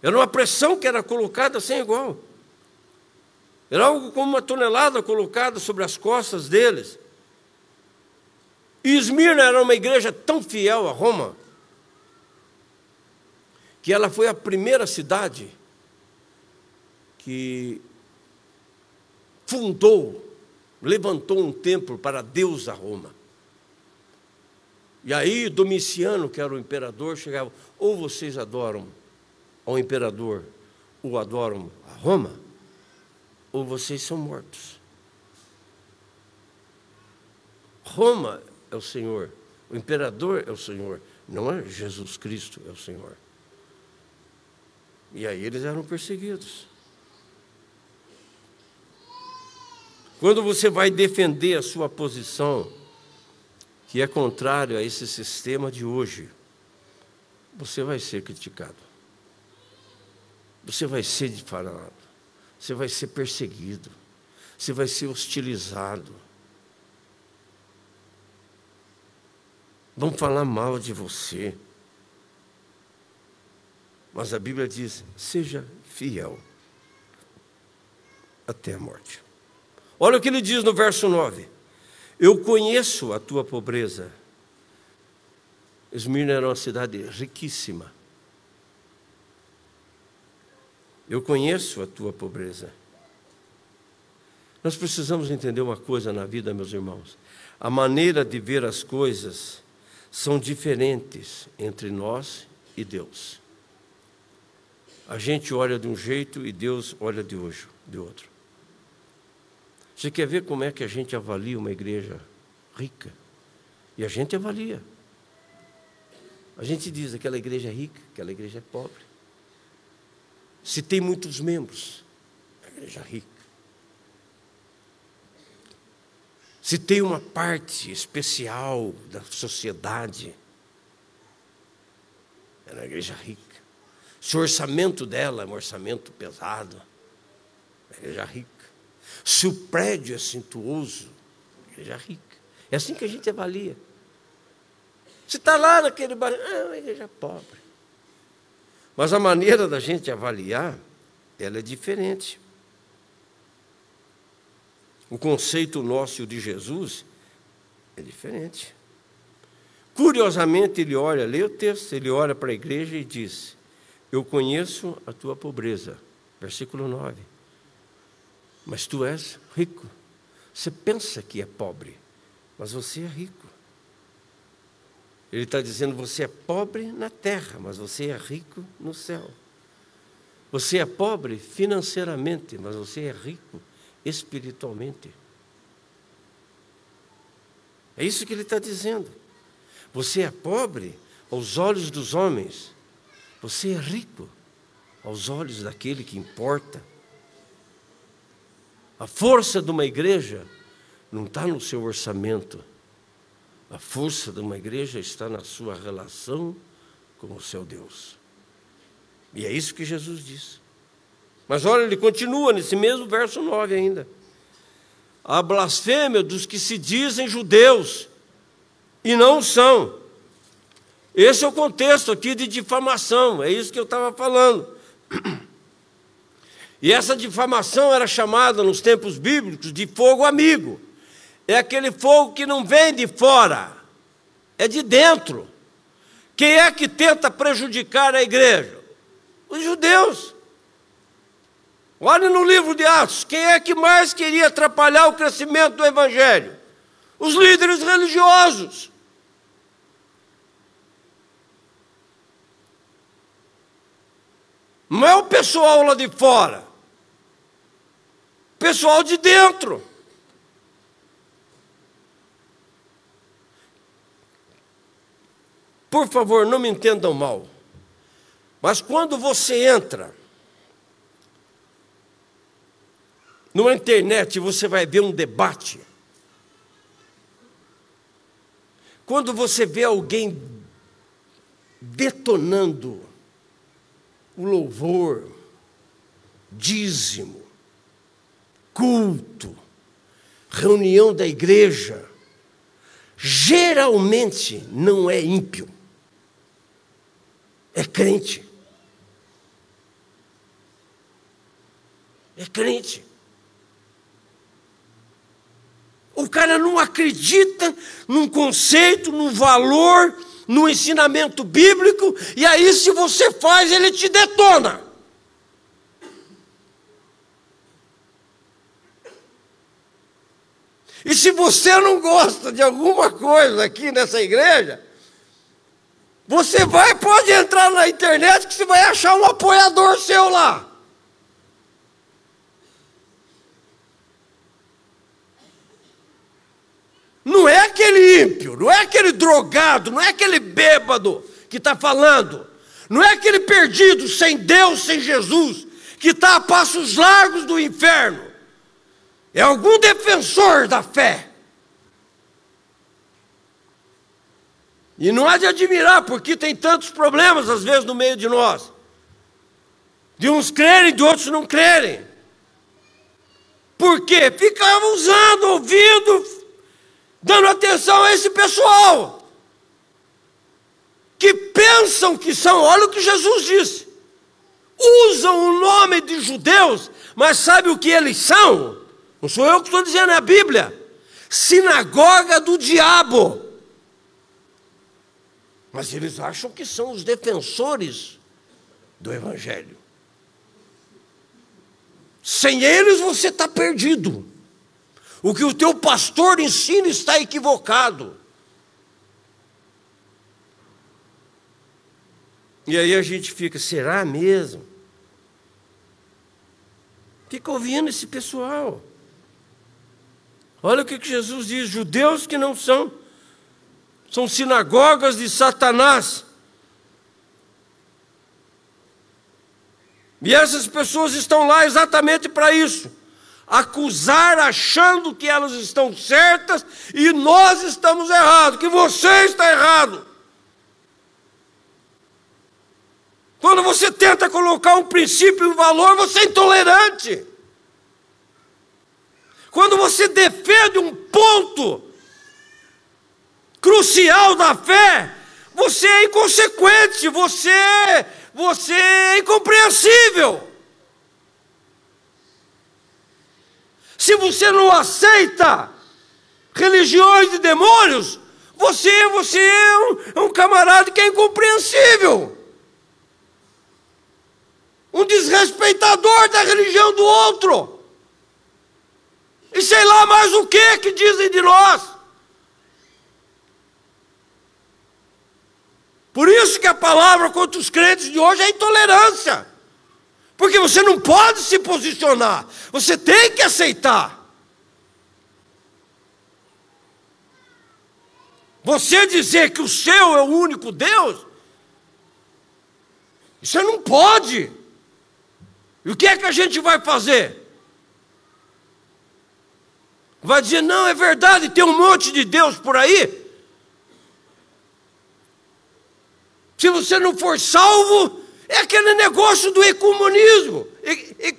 Era uma pressão que era colocada sem igual. Era algo como uma tonelada colocada sobre as costas deles. E Esmirna era uma igreja tão fiel a Roma que ela foi a primeira cidade que fundou, levantou um templo para Deus a Roma. E aí Domiciano, que era o imperador, chegava: ou vocês adoram ao imperador, ou adoram a Roma, ou vocês são mortos. Roma é o Senhor, o imperador é o Senhor, não é Jesus Cristo é o Senhor. E aí eles eram perseguidos. Quando você vai defender a sua posição, que é contrário a esse sistema de hoje, você vai ser criticado. Você vai ser difamado você vai ser perseguido, você vai ser hostilizado. Vão falar mal de você. Mas a Bíblia diz: seja fiel até a morte. Olha o que ele diz no verso 9: Eu conheço a tua pobreza. Esmirna era uma cidade riquíssima Eu conheço a tua pobreza. Nós precisamos entender uma coisa na vida, meus irmãos. A maneira de ver as coisas são diferentes entre nós e Deus. A gente olha de um jeito e Deus olha de hoje, de outro. Você quer ver como é que a gente avalia uma igreja rica? E a gente avalia. A gente diz aquela igreja é rica, aquela igreja é pobre se tem muitos membros, a igreja rica. Se tem uma parte especial da sociedade, é na igreja rica. Se o orçamento dela é um orçamento pesado, é igreja rica. Se o prédio é cintuoso, a igreja rica. É assim que a gente avalia. Se está lá naquele bairro, é uma igreja pobre. Mas a maneira da gente avaliar, ela é diferente. O conceito nosso de Jesus é diferente. Curiosamente, ele olha, lê o texto, ele olha para a igreja e diz: Eu conheço a tua pobreza. Versículo 9. Mas tu és rico. Você pensa que é pobre, mas você é rico. Ele está dizendo: você é pobre na terra, mas você é rico no céu. Você é pobre financeiramente, mas você é rico espiritualmente. É isso que ele está dizendo. Você é pobre aos olhos dos homens, você é rico aos olhos daquele que importa. A força de uma igreja não está no seu orçamento, a força de uma igreja está na sua relação com o seu Deus. E é isso que Jesus diz. Mas olha, ele continua nesse mesmo verso 9 ainda. A blasfêmia dos que se dizem judeus e não são. Esse é o contexto aqui de difamação, é isso que eu estava falando. E essa difamação era chamada nos tempos bíblicos de fogo amigo é aquele fogo que não vem de fora, é de dentro. Quem é que tenta prejudicar a igreja? Os judeus. Olhe no livro de Atos, quem é que mais queria atrapalhar o crescimento do evangelho? Os líderes religiosos. Não é o pessoal lá de fora. Pessoal de dentro. Por favor, não me entendam mal. Mas quando você entra numa internet, você vai ver um debate. Quando você vê alguém detonando o louvor, dízimo, culto, reunião da igreja, geralmente não é ímpio, é crente. É crente. O cara não acredita num conceito, num valor, no ensinamento bíblico, e aí, se você faz, ele te detona. E se você não gosta de alguma coisa aqui nessa igreja, você vai, pode entrar na internet que você vai achar um apoiador seu lá. Não é aquele ímpio, não é aquele drogado, não é aquele bêbado que está falando, não é aquele perdido sem Deus, sem Jesus, que está a passos largos do inferno. É algum defensor da fé. E não há de admirar, porque tem tantos problemas às vezes no meio de nós. De uns crerem, de outros não crerem. Por quê? Ficavam usando, ouvindo, dando atenção a esse pessoal que pensam que são, olha o que Jesus disse, usam o nome de judeus, mas sabe o que eles são? Não sou eu que estou dizendo, é a Bíblia. Sinagoga do diabo. Mas eles acham que são os defensores do Evangelho. Sem eles você está perdido. O que o teu pastor ensina está equivocado. E aí a gente fica, será mesmo? Fica ouvindo esse pessoal. Olha o que Jesus diz: judeus que não são, são sinagogas de Satanás. E essas pessoas estão lá exatamente para isso acusar achando que elas estão certas e nós estamos errados, que você está errado. Quando você tenta colocar um princípio e um valor, você é intolerante. Quando você defende um ponto crucial da fé, você é inconsequente, você, você é incompreensível. Se você não aceita religiões de demônios, você, você é um, é um camarada que é incompreensível. Um desrespeitador da religião do outro. E sei lá mais o que que dizem de nós. Por isso que a palavra contra os crentes de hoje é intolerância. Porque você não pode se posicionar, você tem que aceitar. Você dizer que o seu é o único Deus, você não pode. E o que é que a gente vai fazer? Vai dizer, não, é verdade, tem um monte de Deus por aí. Se você não for salvo, é aquele negócio do ecumenismo. E, e,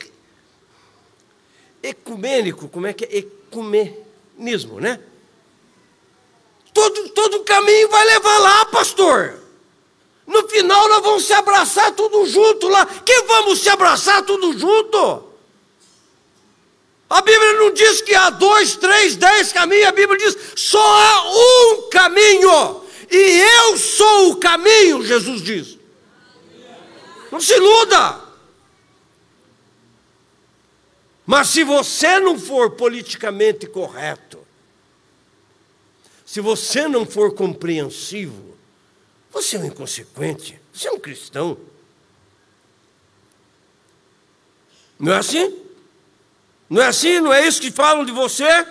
ecumênico, como é que é? Ecumenismo, né? Todo, todo caminho vai levar lá, pastor. No final nós vamos se abraçar tudo junto lá. Que vamos se abraçar tudo junto? A Bíblia não diz que há dois, três, dez caminhos. A Bíblia diz só há um caminho. E eu sou o caminho, Jesus diz. Não se iluda. Mas se você não for politicamente correto, se você não for compreensivo, você é um inconsequente, você é um cristão. Não é assim? Não é assim? Não é isso que falam de você?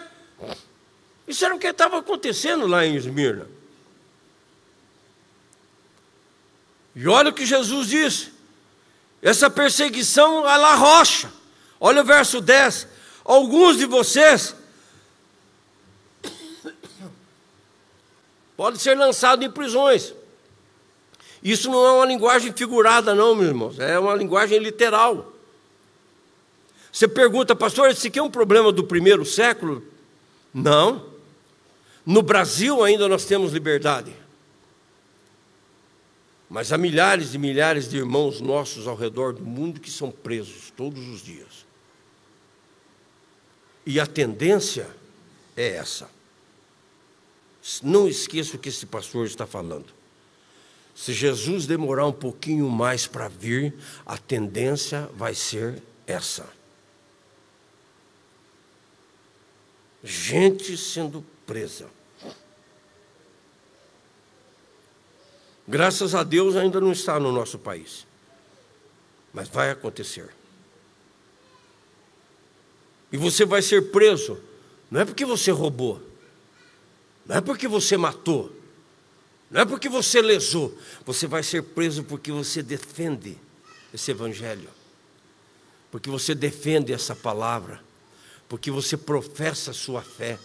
Isso era o que estava acontecendo lá em Esmirna. E olha o que Jesus disse: essa perseguição a rocha. Olha o verso 10. Alguns de vocês podem ser lançados em prisões. Isso não é uma linguagem figurada, não, meus irmãos, é uma linguagem literal. Você pergunta, pastor, esse aqui é um problema do primeiro século? Não. No Brasil ainda nós temos liberdade. Mas há milhares e milhares de irmãos nossos ao redor do mundo que são presos todos os dias. E a tendência é essa. Não esqueça o que esse pastor está falando. Se Jesus demorar um pouquinho mais para vir, a tendência vai ser essa. Gente sendo presa. Graças a Deus ainda não está no nosso país. Mas vai acontecer. E você vai ser preso. Não é porque você roubou. Não é porque você matou. Não é porque você lesou. Você vai ser preso porque você defende esse evangelho. Porque você defende essa palavra. Porque você professa a sua fé.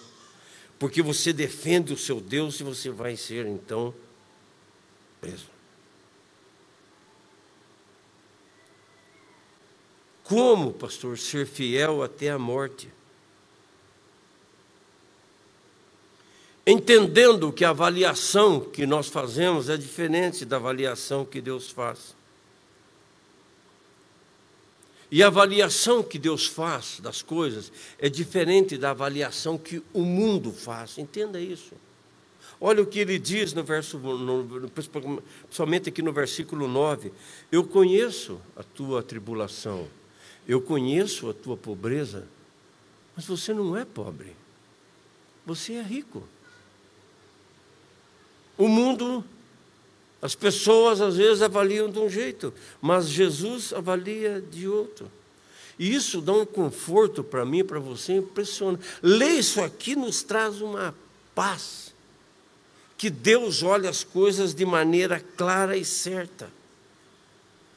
Porque você defende o seu Deus e você vai ser então preso. Como, pastor, ser fiel até a morte? Entendendo que a avaliação que nós fazemos é diferente da avaliação que Deus faz. E a avaliação que Deus faz das coisas é diferente da avaliação que o mundo faz. Entenda isso. Olha o que ele diz no verso, no, principalmente aqui no versículo 9: Eu conheço a tua tribulação, eu conheço a tua pobreza, mas você não é pobre, você é rico. O mundo, as pessoas às vezes avaliam de um jeito, mas Jesus avalia de outro. E isso dá um conforto para mim, para você, impressionante. Ler isso aqui nos traz uma paz que Deus olha as coisas de maneira clara e certa.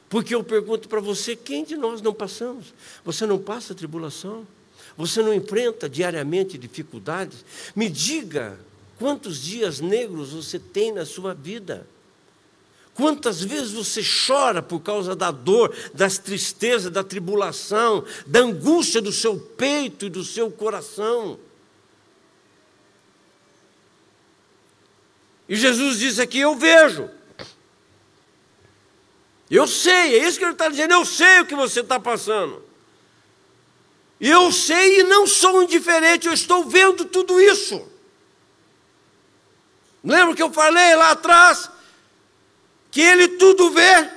Porque eu pergunto para você: quem de nós não passamos? Você não passa tribulação? Você não enfrenta diariamente dificuldades? Me diga quantos dias negros você tem na sua vida. Quantas vezes você chora por causa da dor, das tristezas, da tribulação, da angústia do seu peito e do seu coração? E Jesus disse aqui: Eu vejo. Eu sei, é isso que ele está dizendo. Eu sei o que você está passando. Eu sei e não sou indiferente, eu estou vendo tudo isso. Lembra que eu falei lá atrás? Que ele tudo vê.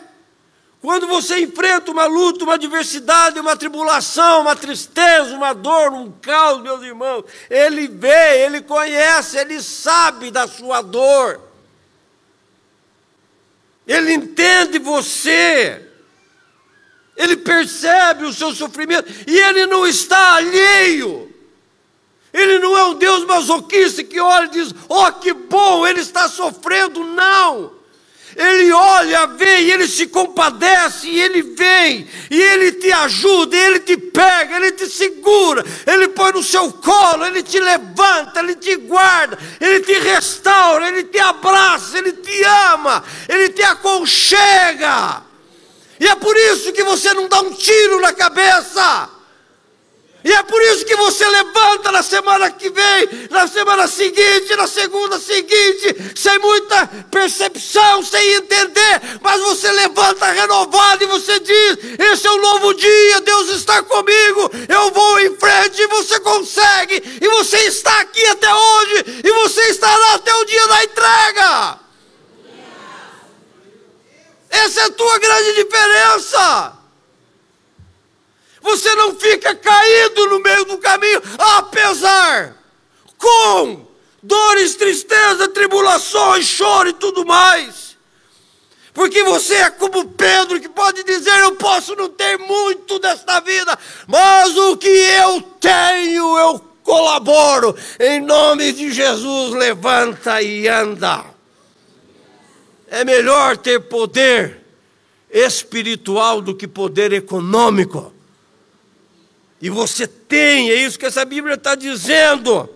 Quando você enfrenta uma luta, uma adversidade, uma tribulação, uma tristeza, uma dor, um caos, meus irmãos, Ele vê, Ele conhece, Ele sabe da sua dor. Ele entende você. Ele percebe o seu sofrimento e Ele não está alheio. Ele não é um Deus masoquista que olha e diz: Oh, que bom, ele está sofrendo. Não. Ele olha, vê, e ele se compadece, e ele vem, e ele te ajuda, e ele te pega, ele te segura, ele põe no seu colo, ele te levanta, ele te guarda, ele te restaura, ele te abraça, ele te ama, ele te aconchega. E é por isso que você não dá um tiro na cabeça. E é por isso que você levanta na semana que vem, na semana seguinte, na segunda seguinte, sem muita percepção, sem entender, mas você levanta renovado e você diz: Esse é um novo dia, Deus está comigo, eu vou em frente, e você consegue, e você está aqui até hoje, e você estará até o dia da entrega. Essa é a tua grande diferença. Você não fica caído no meio do caminho, apesar, com dores, tristeza, tribulações, choro e tudo mais. Porque você é como Pedro, que pode dizer: Eu posso não ter muito desta vida, mas o que eu tenho, eu colaboro. Em nome de Jesus, levanta e anda. É melhor ter poder espiritual do que poder econômico. E você tem, é isso que essa Bíblia está dizendo.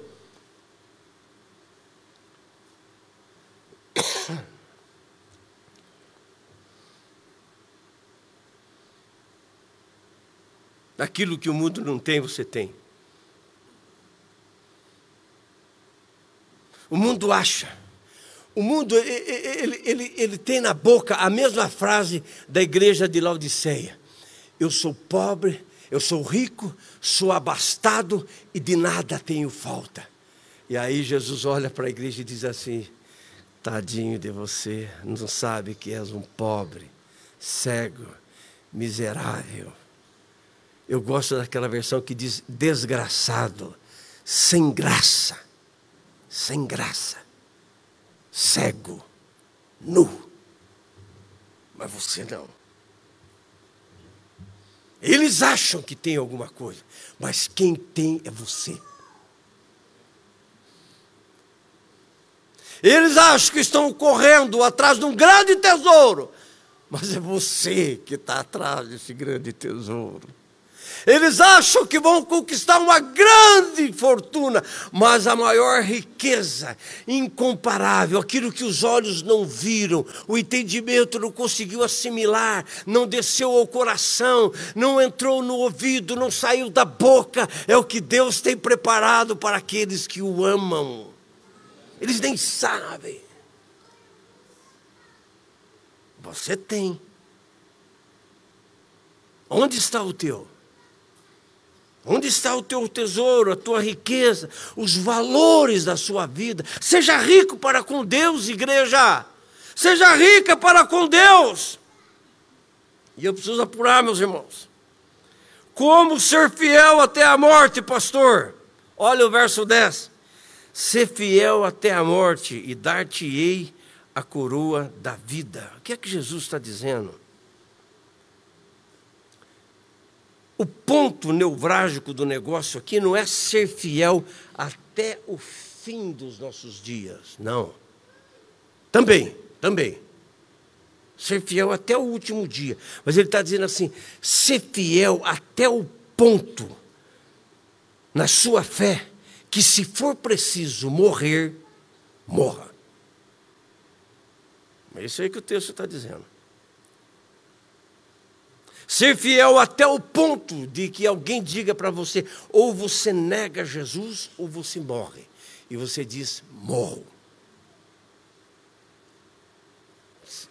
Aquilo que o mundo não tem, você tem. O mundo acha. O mundo, ele, ele, ele tem na boca a mesma frase da igreja de Laodiceia: Eu sou pobre, eu sou rico, sou abastado e de nada tenho falta. E aí Jesus olha para a igreja e diz assim: Tadinho de você, não sabe que és um pobre, cego, miserável eu gosto daquela versão que diz desgraçado, sem graça, sem graça, cego, nu. Mas você não. Eles acham que tem alguma coisa, mas quem tem é você. Eles acham que estão correndo atrás de um grande tesouro, mas é você que está atrás desse grande tesouro. Eles acham que vão conquistar uma grande fortuna, mas a maior riqueza, incomparável, aquilo que os olhos não viram, o entendimento não conseguiu assimilar, não desceu ao coração, não entrou no ouvido, não saiu da boca, é o que Deus tem preparado para aqueles que o amam. Eles nem sabem. Você tem. Onde está o teu? Onde está o teu tesouro, a tua riqueza, os valores da sua vida? Seja rico para com Deus, igreja. Seja rica para com Deus. E eu preciso apurar, meus irmãos. Como ser fiel até a morte, pastor? Olha o verso 10. Ser fiel até a morte e dar-te-ei a coroa da vida. O que é que Jesus está dizendo? O ponto neurálgico do negócio aqui não é ser fiel até o fim dos nossos dias, não. Também, também. Ser fiel até o último dia. Mas ele está dizendo assim: ser fiel até o ponto na sua fé, que se for preciso morrer, morra. É isso aí que o texto está dizendo. Ser fiel até o ponto de que alguém diga para você: ou você nega Jesus, ou você morre. E você diz: morro.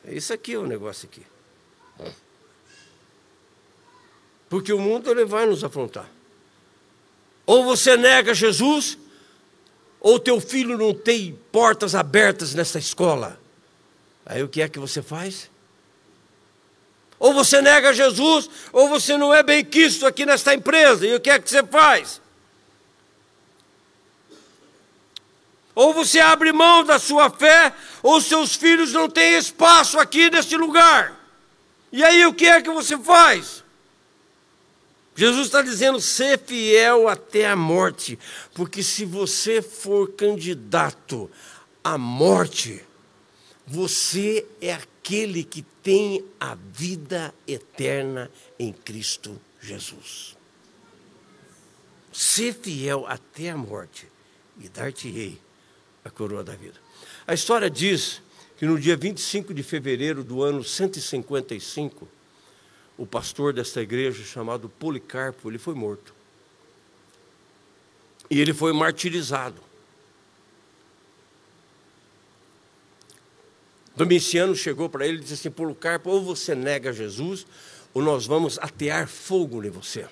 Isso aqui é o negócio aqui. Porque o mundo ele vai nos afrontar. Ou você nega Jesus, ou teu filho não tem portas abertas nessa escola. Aí o que é que você faz? Ou você nega Jesus, ou você não é bem quisto aqui nesta empresa. E o que é que você faz? Ou você abre mão da sua fé, ou seus filhos não têm espaço aqui neste lugar. E aí o que é que você faz? Jesus está dizendo: ser fiel até a morte, porque se você for candidato à morte, você é aquele que tem a vida eterna em Cristo Jesus. Ser fiel até a morte e dar-te-ei a coroa da vida. A história diz que no dia 25 de fevereiro do ano 155, o pastor desta igreja, chamado Policarpo, ele foi morto. E ele foi martirizado. Domiciano chegou para ele e disse assim: Policarpo, ou você nega Jesus, ou nós vamos atear fogo em você.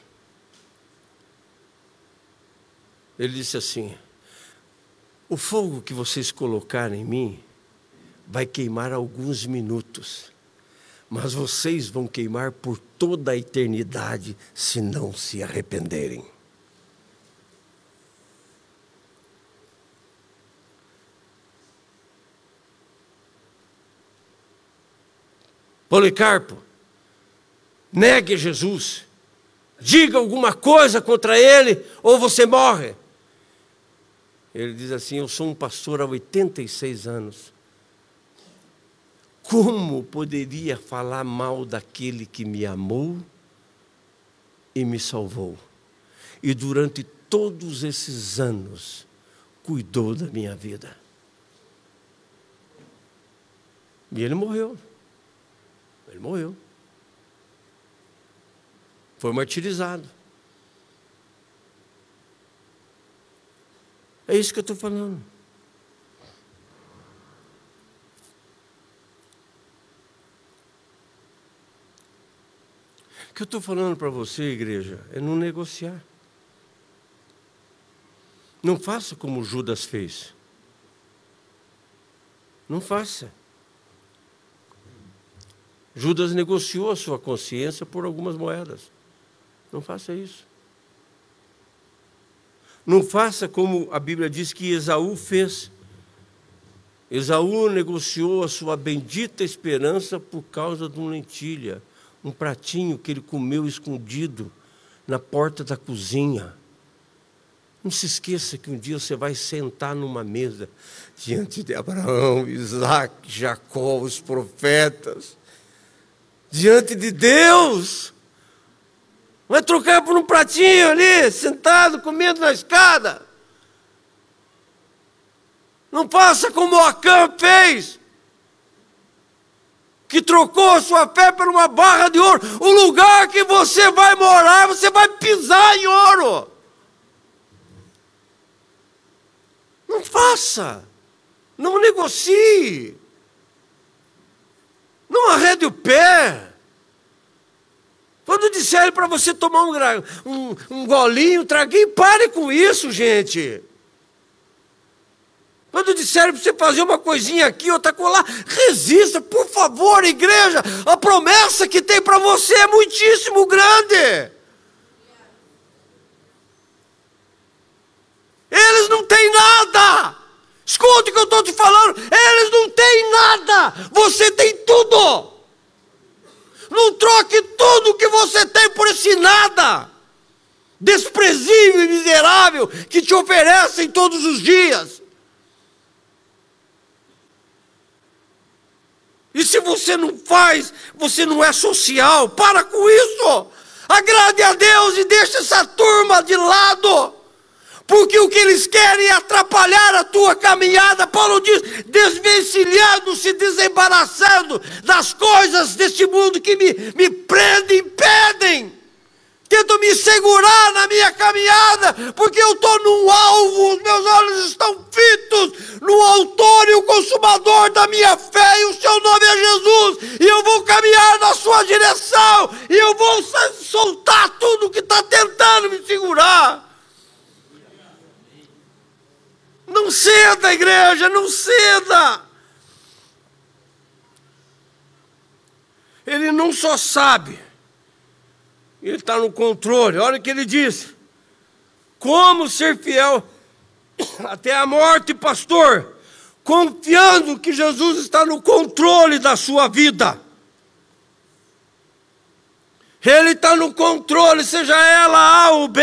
Ele disse assim: O fogo que vocês colocarem em mim vai queimar alguns minutos, mas vocês vão queimar por toda a eternidade se não se arrependerem. Policarpo, negue Jesus, diga alguma coisa contra ele, ou você morre. Ele diz assim: Eu sou um pastor há 86 anos. Como poderia falar mal daquele que me amou e me salvou? E durante todos esses anos cuidou da minha vida. E ele morreu. Ele morreu. Foi martirizado. É isso que eu estou falando. O que eu estou falando para você, igreja, é não negociar. Não faça como Judas fez. Não faça. Judas negociou a sua consciência por algumas moedas. Não faça isso. Não faça como a Bíblia diz que Esaú fez. Esaú negociou a sua bendita esperança por causa de uma lentilha, um pratinho que ele comeu escondido na porta da cozinha. Não se esqueça que um dia você vai sentar numa mesa diante de Abraão, Isaac, Jacó, os profetas, diante de Deus. Vai trocar por um pratinho ali, sentado, comendo na escada. Não faça como Acã fez, que trocou a sua fé por uma barra de ouro. O lugar que você vai morar, você vai pisar em ouro. Não faça. Não negocie. Não arrede o pé. Quando disserem para você tomar um, um, um golinho, um traguinho, pare com isso, gente. Quando disserem para você fazer uma coisinha aqui, outra colar, resista, por favor, igreja. A promessa que tem para você é muitíssimo grande. Eles não têm nada. Escute o que eu estou te falando. Eles nada. Você tem tudo. Não troque tudo que você tem por esse nada. Desprezível e miserável que te oferecem todos os dias. E se você não faz, você não é social. Para com isso. Agrade a Deus e deixe essa turma de lado porque o que eles querem é atrapalhar a tua caminhada. Paulo diz: desvencilhando-se, desembaraçando das coisas deste mundo que me, me prendem, impedem. Tento me segurar na minha caminhada, porque eu estou num alvo, os meus olhos estão fitos no autor e o consumador da minha fé, e o seu nome é Jesus, e eu vou caminhar na sua direção, e eu vou soltar tudo que está tentando me segurar. Não ceda, igreja, não ceda. Ele não só sabe, ele está no controle. Olha o que ele diz: como ser fiel até a morte, pastor, confiando que Jesus está no controle da sua vida. Ele está no controle, seja ela A ou B,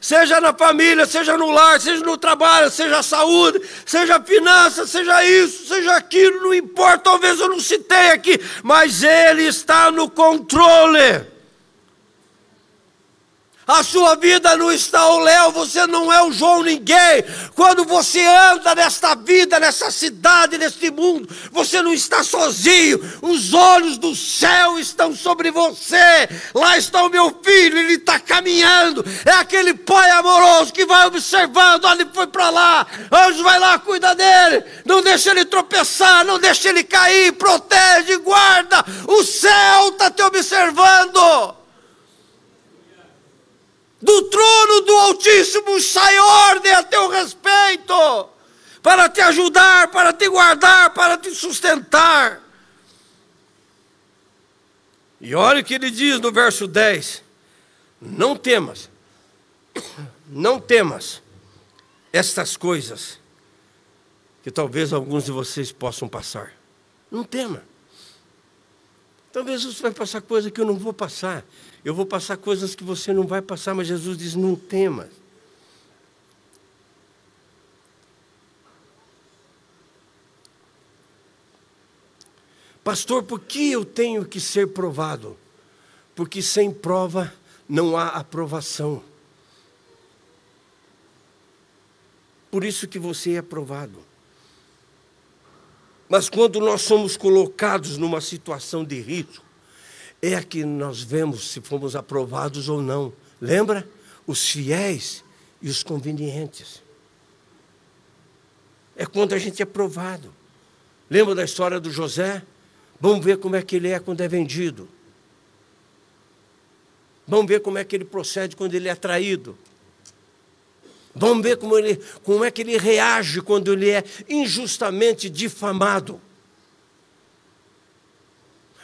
seja na família, seja no lar, seja no trabalho, seja saúde, seja finança, seja isso, seja aquilo, não importa, talvez eu não citei aqui, mas Ele está no controle. A sua vida não está ao léu, você não é o João ninguém. Quando você anda nesta vida, nessa cidade, neste mundo, você não está sozinho. Os olhos do céu estão sobre você. Lá está o meu filho, ele está caminhando. É aquele pai amoroso que vai observando. Olha, ele foi para lá. Anjo vai lá, cuida dele. Não deixa ele tropeçar, não deixa ele cair. Protege, guarda. O céu está te observando. Do trono do Altíssimo sai ordem a teu respeito, para te ajudar, para te guardar, para te sustentar. E olha o que ele diz no verso 10: Não temas, não temas estas coisas que talvez alguns de vocês possam passar. Não tema. Talvez você vai passar coisas que eu não vou passar. Eu vou passar coisas que você não vai passar, mas Jesus diz: não temas. Pastor, por que eu tenho que ser provado? Porque sem prova não há aprovação. Por isso que você é aprovado. Mas quando nós somos colocados numa situação de risco, é que nós vemos se fomos aprovados ou não. Lembra? Os fiéis e os convenientes. É quando a gente é provado. Lembra da história do José? Vamos ver como é que ele é quando é vendido. Vamos ver como é que ele procede quando ele é traído. Vamos ver como, ele, como é que ele reage quando ele é injustamente difamado.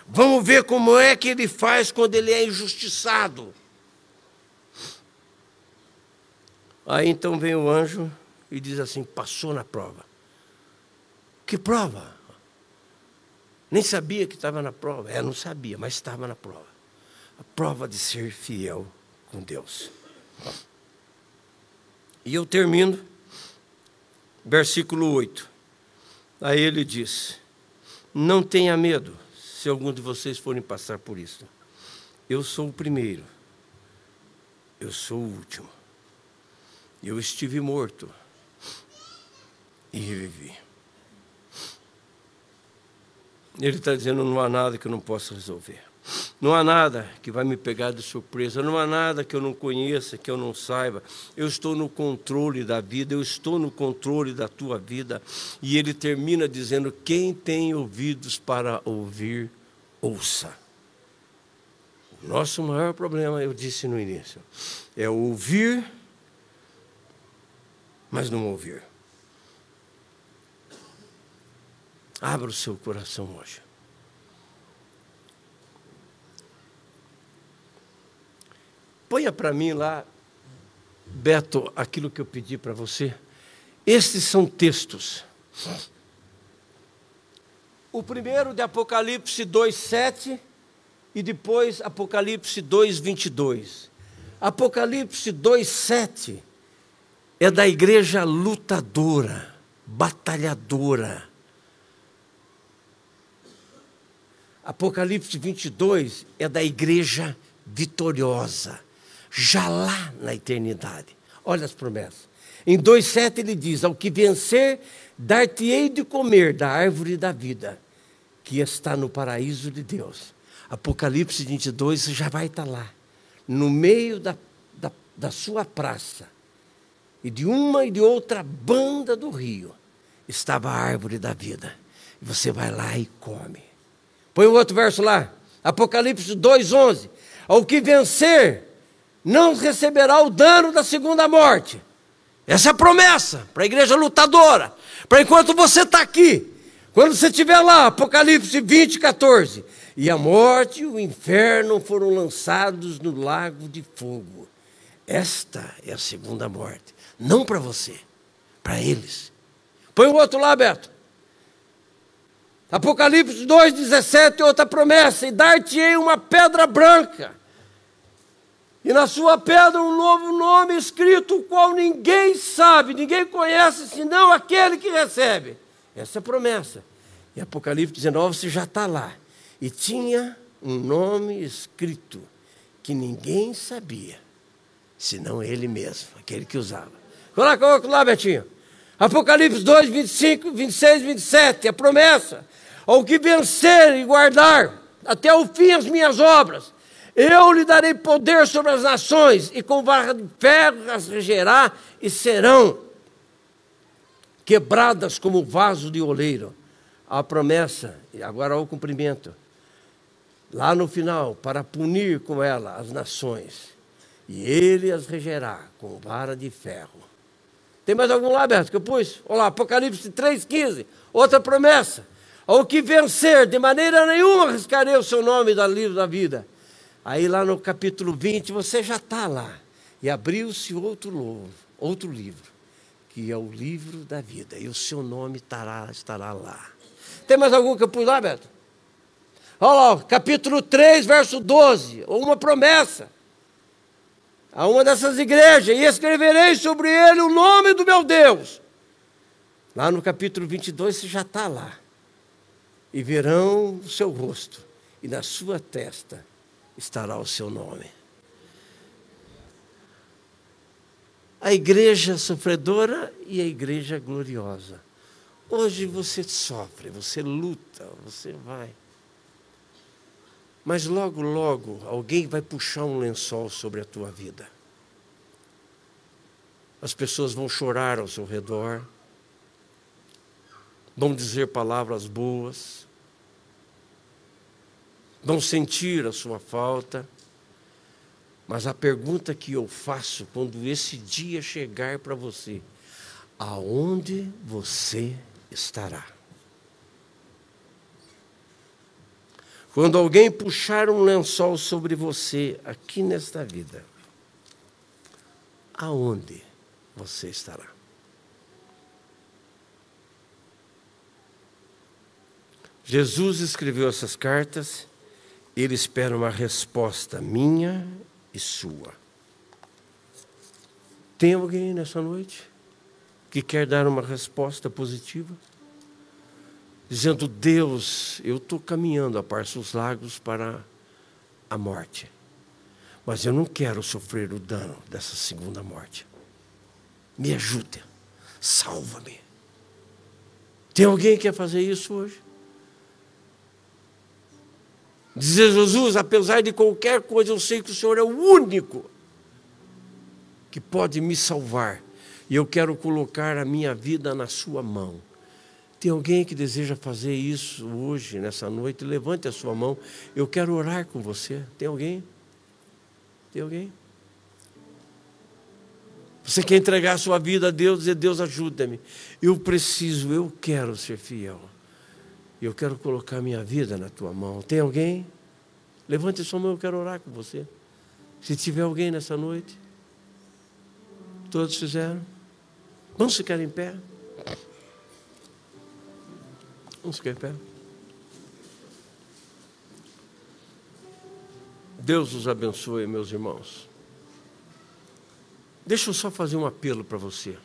Vamos ver como é que ele faz quando ele é injustiçado. Aí então vem o anjo e diz assim: passou na prova. Que prova? Nem sabia que estava na prova. É, não sabia, mas estava na prova. A prova de ser fiel com Deus. E eu termino, versículo 8. Aí ele diz: Não tenha medo se algum de vocês forem passar por isso. Eu sou o primeiro, eu sou o último. Eu estive morto e revivi. Ele está dizendo: não há nada que eu não possa resolver. Não há nada que vai me pegar de surpresa, não há nada que eu não conheça, que eu não saiba. Eu estou no controle da vida, eu estou no controle da tua vida. E ele termina dizendo: Quem tem ouvidos para ouvir, ouça. O nosso maior problema, eu disse no início, é ouvir, mas não ouvir. Abra o seu coração hoje. Ponha para mim lá, Beto, aquilo que eu pedi para você. Estes são textos. O primeiro de Apocalipse 2:7 e depois Apocalipse 2:22. Apocalipse 2:7 é da igreja lutadora, batalhadora. Apocalipse 22 é da igreja vitoriosa já lá na eternidade. Olha as promessas. Em 2,7 ele diz: Ao que vencer, dar-te-ei de comer da árvore da vida, que está no paraíso de Deus. Apocalipse 22 já vai estar lá, no meio da, da, da sua praça, e de uma e de outra banda do rio, estava a árvore da vida. E você vai lá e come. Põe o outro verso lá, Apocalipse 2,11. Ao que vencer, não receberá o dano da segunda morte. Essa é a promessa para a igreja lutadora. Para enquanto você está aqui, quando você estiver lá, Apocalipse 20, 14. E a morte e o inferno foram lançados no lago de fogo. Esta é a segunda morte. Não para você, para eles. Põe o outro lá, Beto. Apocalipse 2, 17, outra promessa: e dar-te-ei uma pedra branca e na sua pedra um novo nome escrito, o qual ninguém sabe, ninguém conhece, senão aquele que recebe. Essa é a promessa. E Apocalipse 19 você já está lá. E tinha um nome escrito que ninguém sabia, senão ele mesmo, aquele que usava. Coloca lá, Betinho. Apocalipse 2, 25, 26, 27, a promessa. Ao que vencer e guardar até o fim as minhas obras, eu lhe darei poder sobre as nações, e com vara de ferro as regerá, e serão quebradas como vaso de oleiro. A promessa, e agora o cumprimento. Lá no final, para punir com ela as nações, e ele as regerá com vara de ferro. Tem mais algum lá, Beto, que eu pus? Olá, Apocalipse 3,15, outra promessa. Ao que vencer, de maneira nenhuma arriscarei o seu nome da livro da vida Aí lá no capítulo 20 você já está lá. E abriu-se outro, outro livro, que é o livro da vida. E o seu nome estará, estará lá. Tem mais algum que eu pus lá, Beto? Olha lá, capítulo 3, verso 12, uma promessa a uma dessas igrejas, e escreverei sobre ele o nome do meu Deus. Lá no capítulo 22, você já está lá. E verão o seu rosto, e na sua testa estará o seu nome. A igreja sofredora e a igreja gloriosa. Hoje você sofre, você luta, você vai. Mas logo, logo, alguém vai puxar um lençol sobre a tua vida. As pessoas vão chorar ao seu redor, vão dizer palavras boas, vão sentir a sua falta. Mas a pergunta que eu faço quando esse dia chegar para você, aonde você estará? Quando alguém puxar um lençol sobre você aqui nesta vida, aonde você estará? Jesus escreveu essas cartas, ele espera uma resposta minha e sua. Tem alguém nessa noite que quer dar uma resposta positiva? dizendo: Deus, eu estou caminhando a Parços Lagos para a morte, mas eu não quero sofrer o dano dessa segunda morte. Me ajude, salva-me. Tem alguém que quer fazer isso hoje? Dizer, Jesus, apesar de qualquer coisa, eu sei que o Senhor é o único que pode me salvar. E eu quero colocar a minha vida na Sua mão. Tem alguém que deseja fazer isso hoje, nessa noite? Levante a sua mão. Eu quero orar com você. Tem alguém? Tem alguém? Você quer entregar a sua vida a Deus e dizer: Deus, ajuda-me. Eu preciso, eu quero ser fiel. Eu quero colocar minha vida na tua mão. Tem alguém? Levante sua mão, eu quero orar com você. Se tiver alguém nessa noite, todos fizeram. Vamos ficar em pé. Vamos ficar em pé. Deus os abençoe, meus irmãos. Deixa eu só fazer um apelo para você.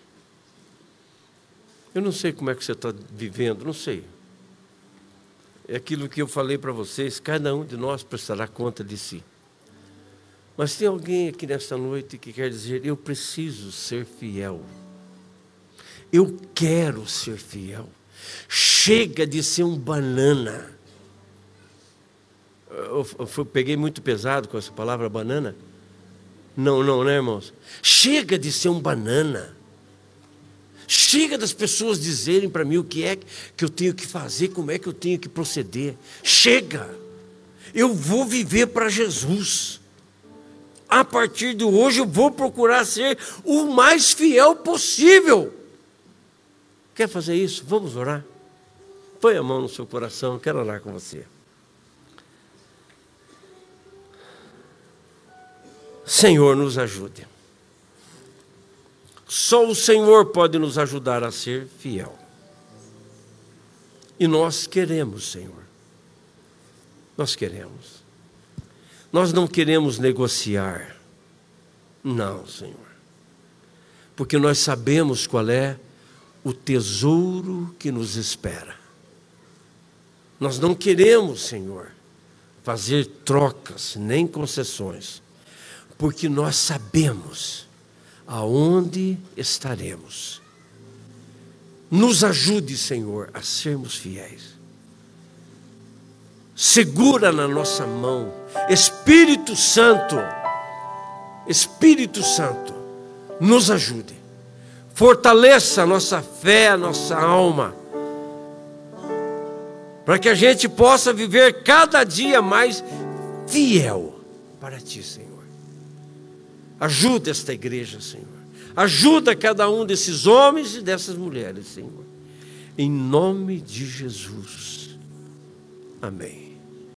Eu não sei como é que você está vivendo, não sei. É aquilo que eu falei para vocês, cada um de nós prestará conta de si. Mas tem alguém aqui nesta noite que quer dizer: eu preciso ser fiel. Eu quero ser fiel. Chega de ser um banana. Eu, eu, peguei muito pesado com essa palavra banana. Não, não, né, irmãos? Chega de ser um banana. Chega das pessoas dizerem para mim o que é que eu tenho que fazer, como é que eu tenho que proceder. Chega. Eu vou viver para Jesus. A partir de hoje eu vou procurar ser o mais fiel possível. Quer fazer isso? Vamos orar. Põe a mão no seu coração, quero orar com você. Senhor, nos ajude. Só o Senhor pode nos ajudar a ser fiel. E nós queremos, Senhor. Nós queremos. Nós não queremos negociar. Não, Senhor. Porque nós sabemos qual é o tesouro que nos espera. Nós não queremos, Senhor, fazer trocas nem concessões, porque nós sabemos aonde estaremos. Nos ajude, Senhor, a sermos fiéis. Segura na nossa mão, Espírito Santo, Espírito Santo, nos ajude fortaleça a nossa fé, a nossa alma, para que a gente possa viver cada dia mais fiel para Ti, Senhor. Ajuda esta igreja, Senhor. Ajuda cada um desses homens e dessas mulheres, Senhor. Em nome de Jesus. Amém.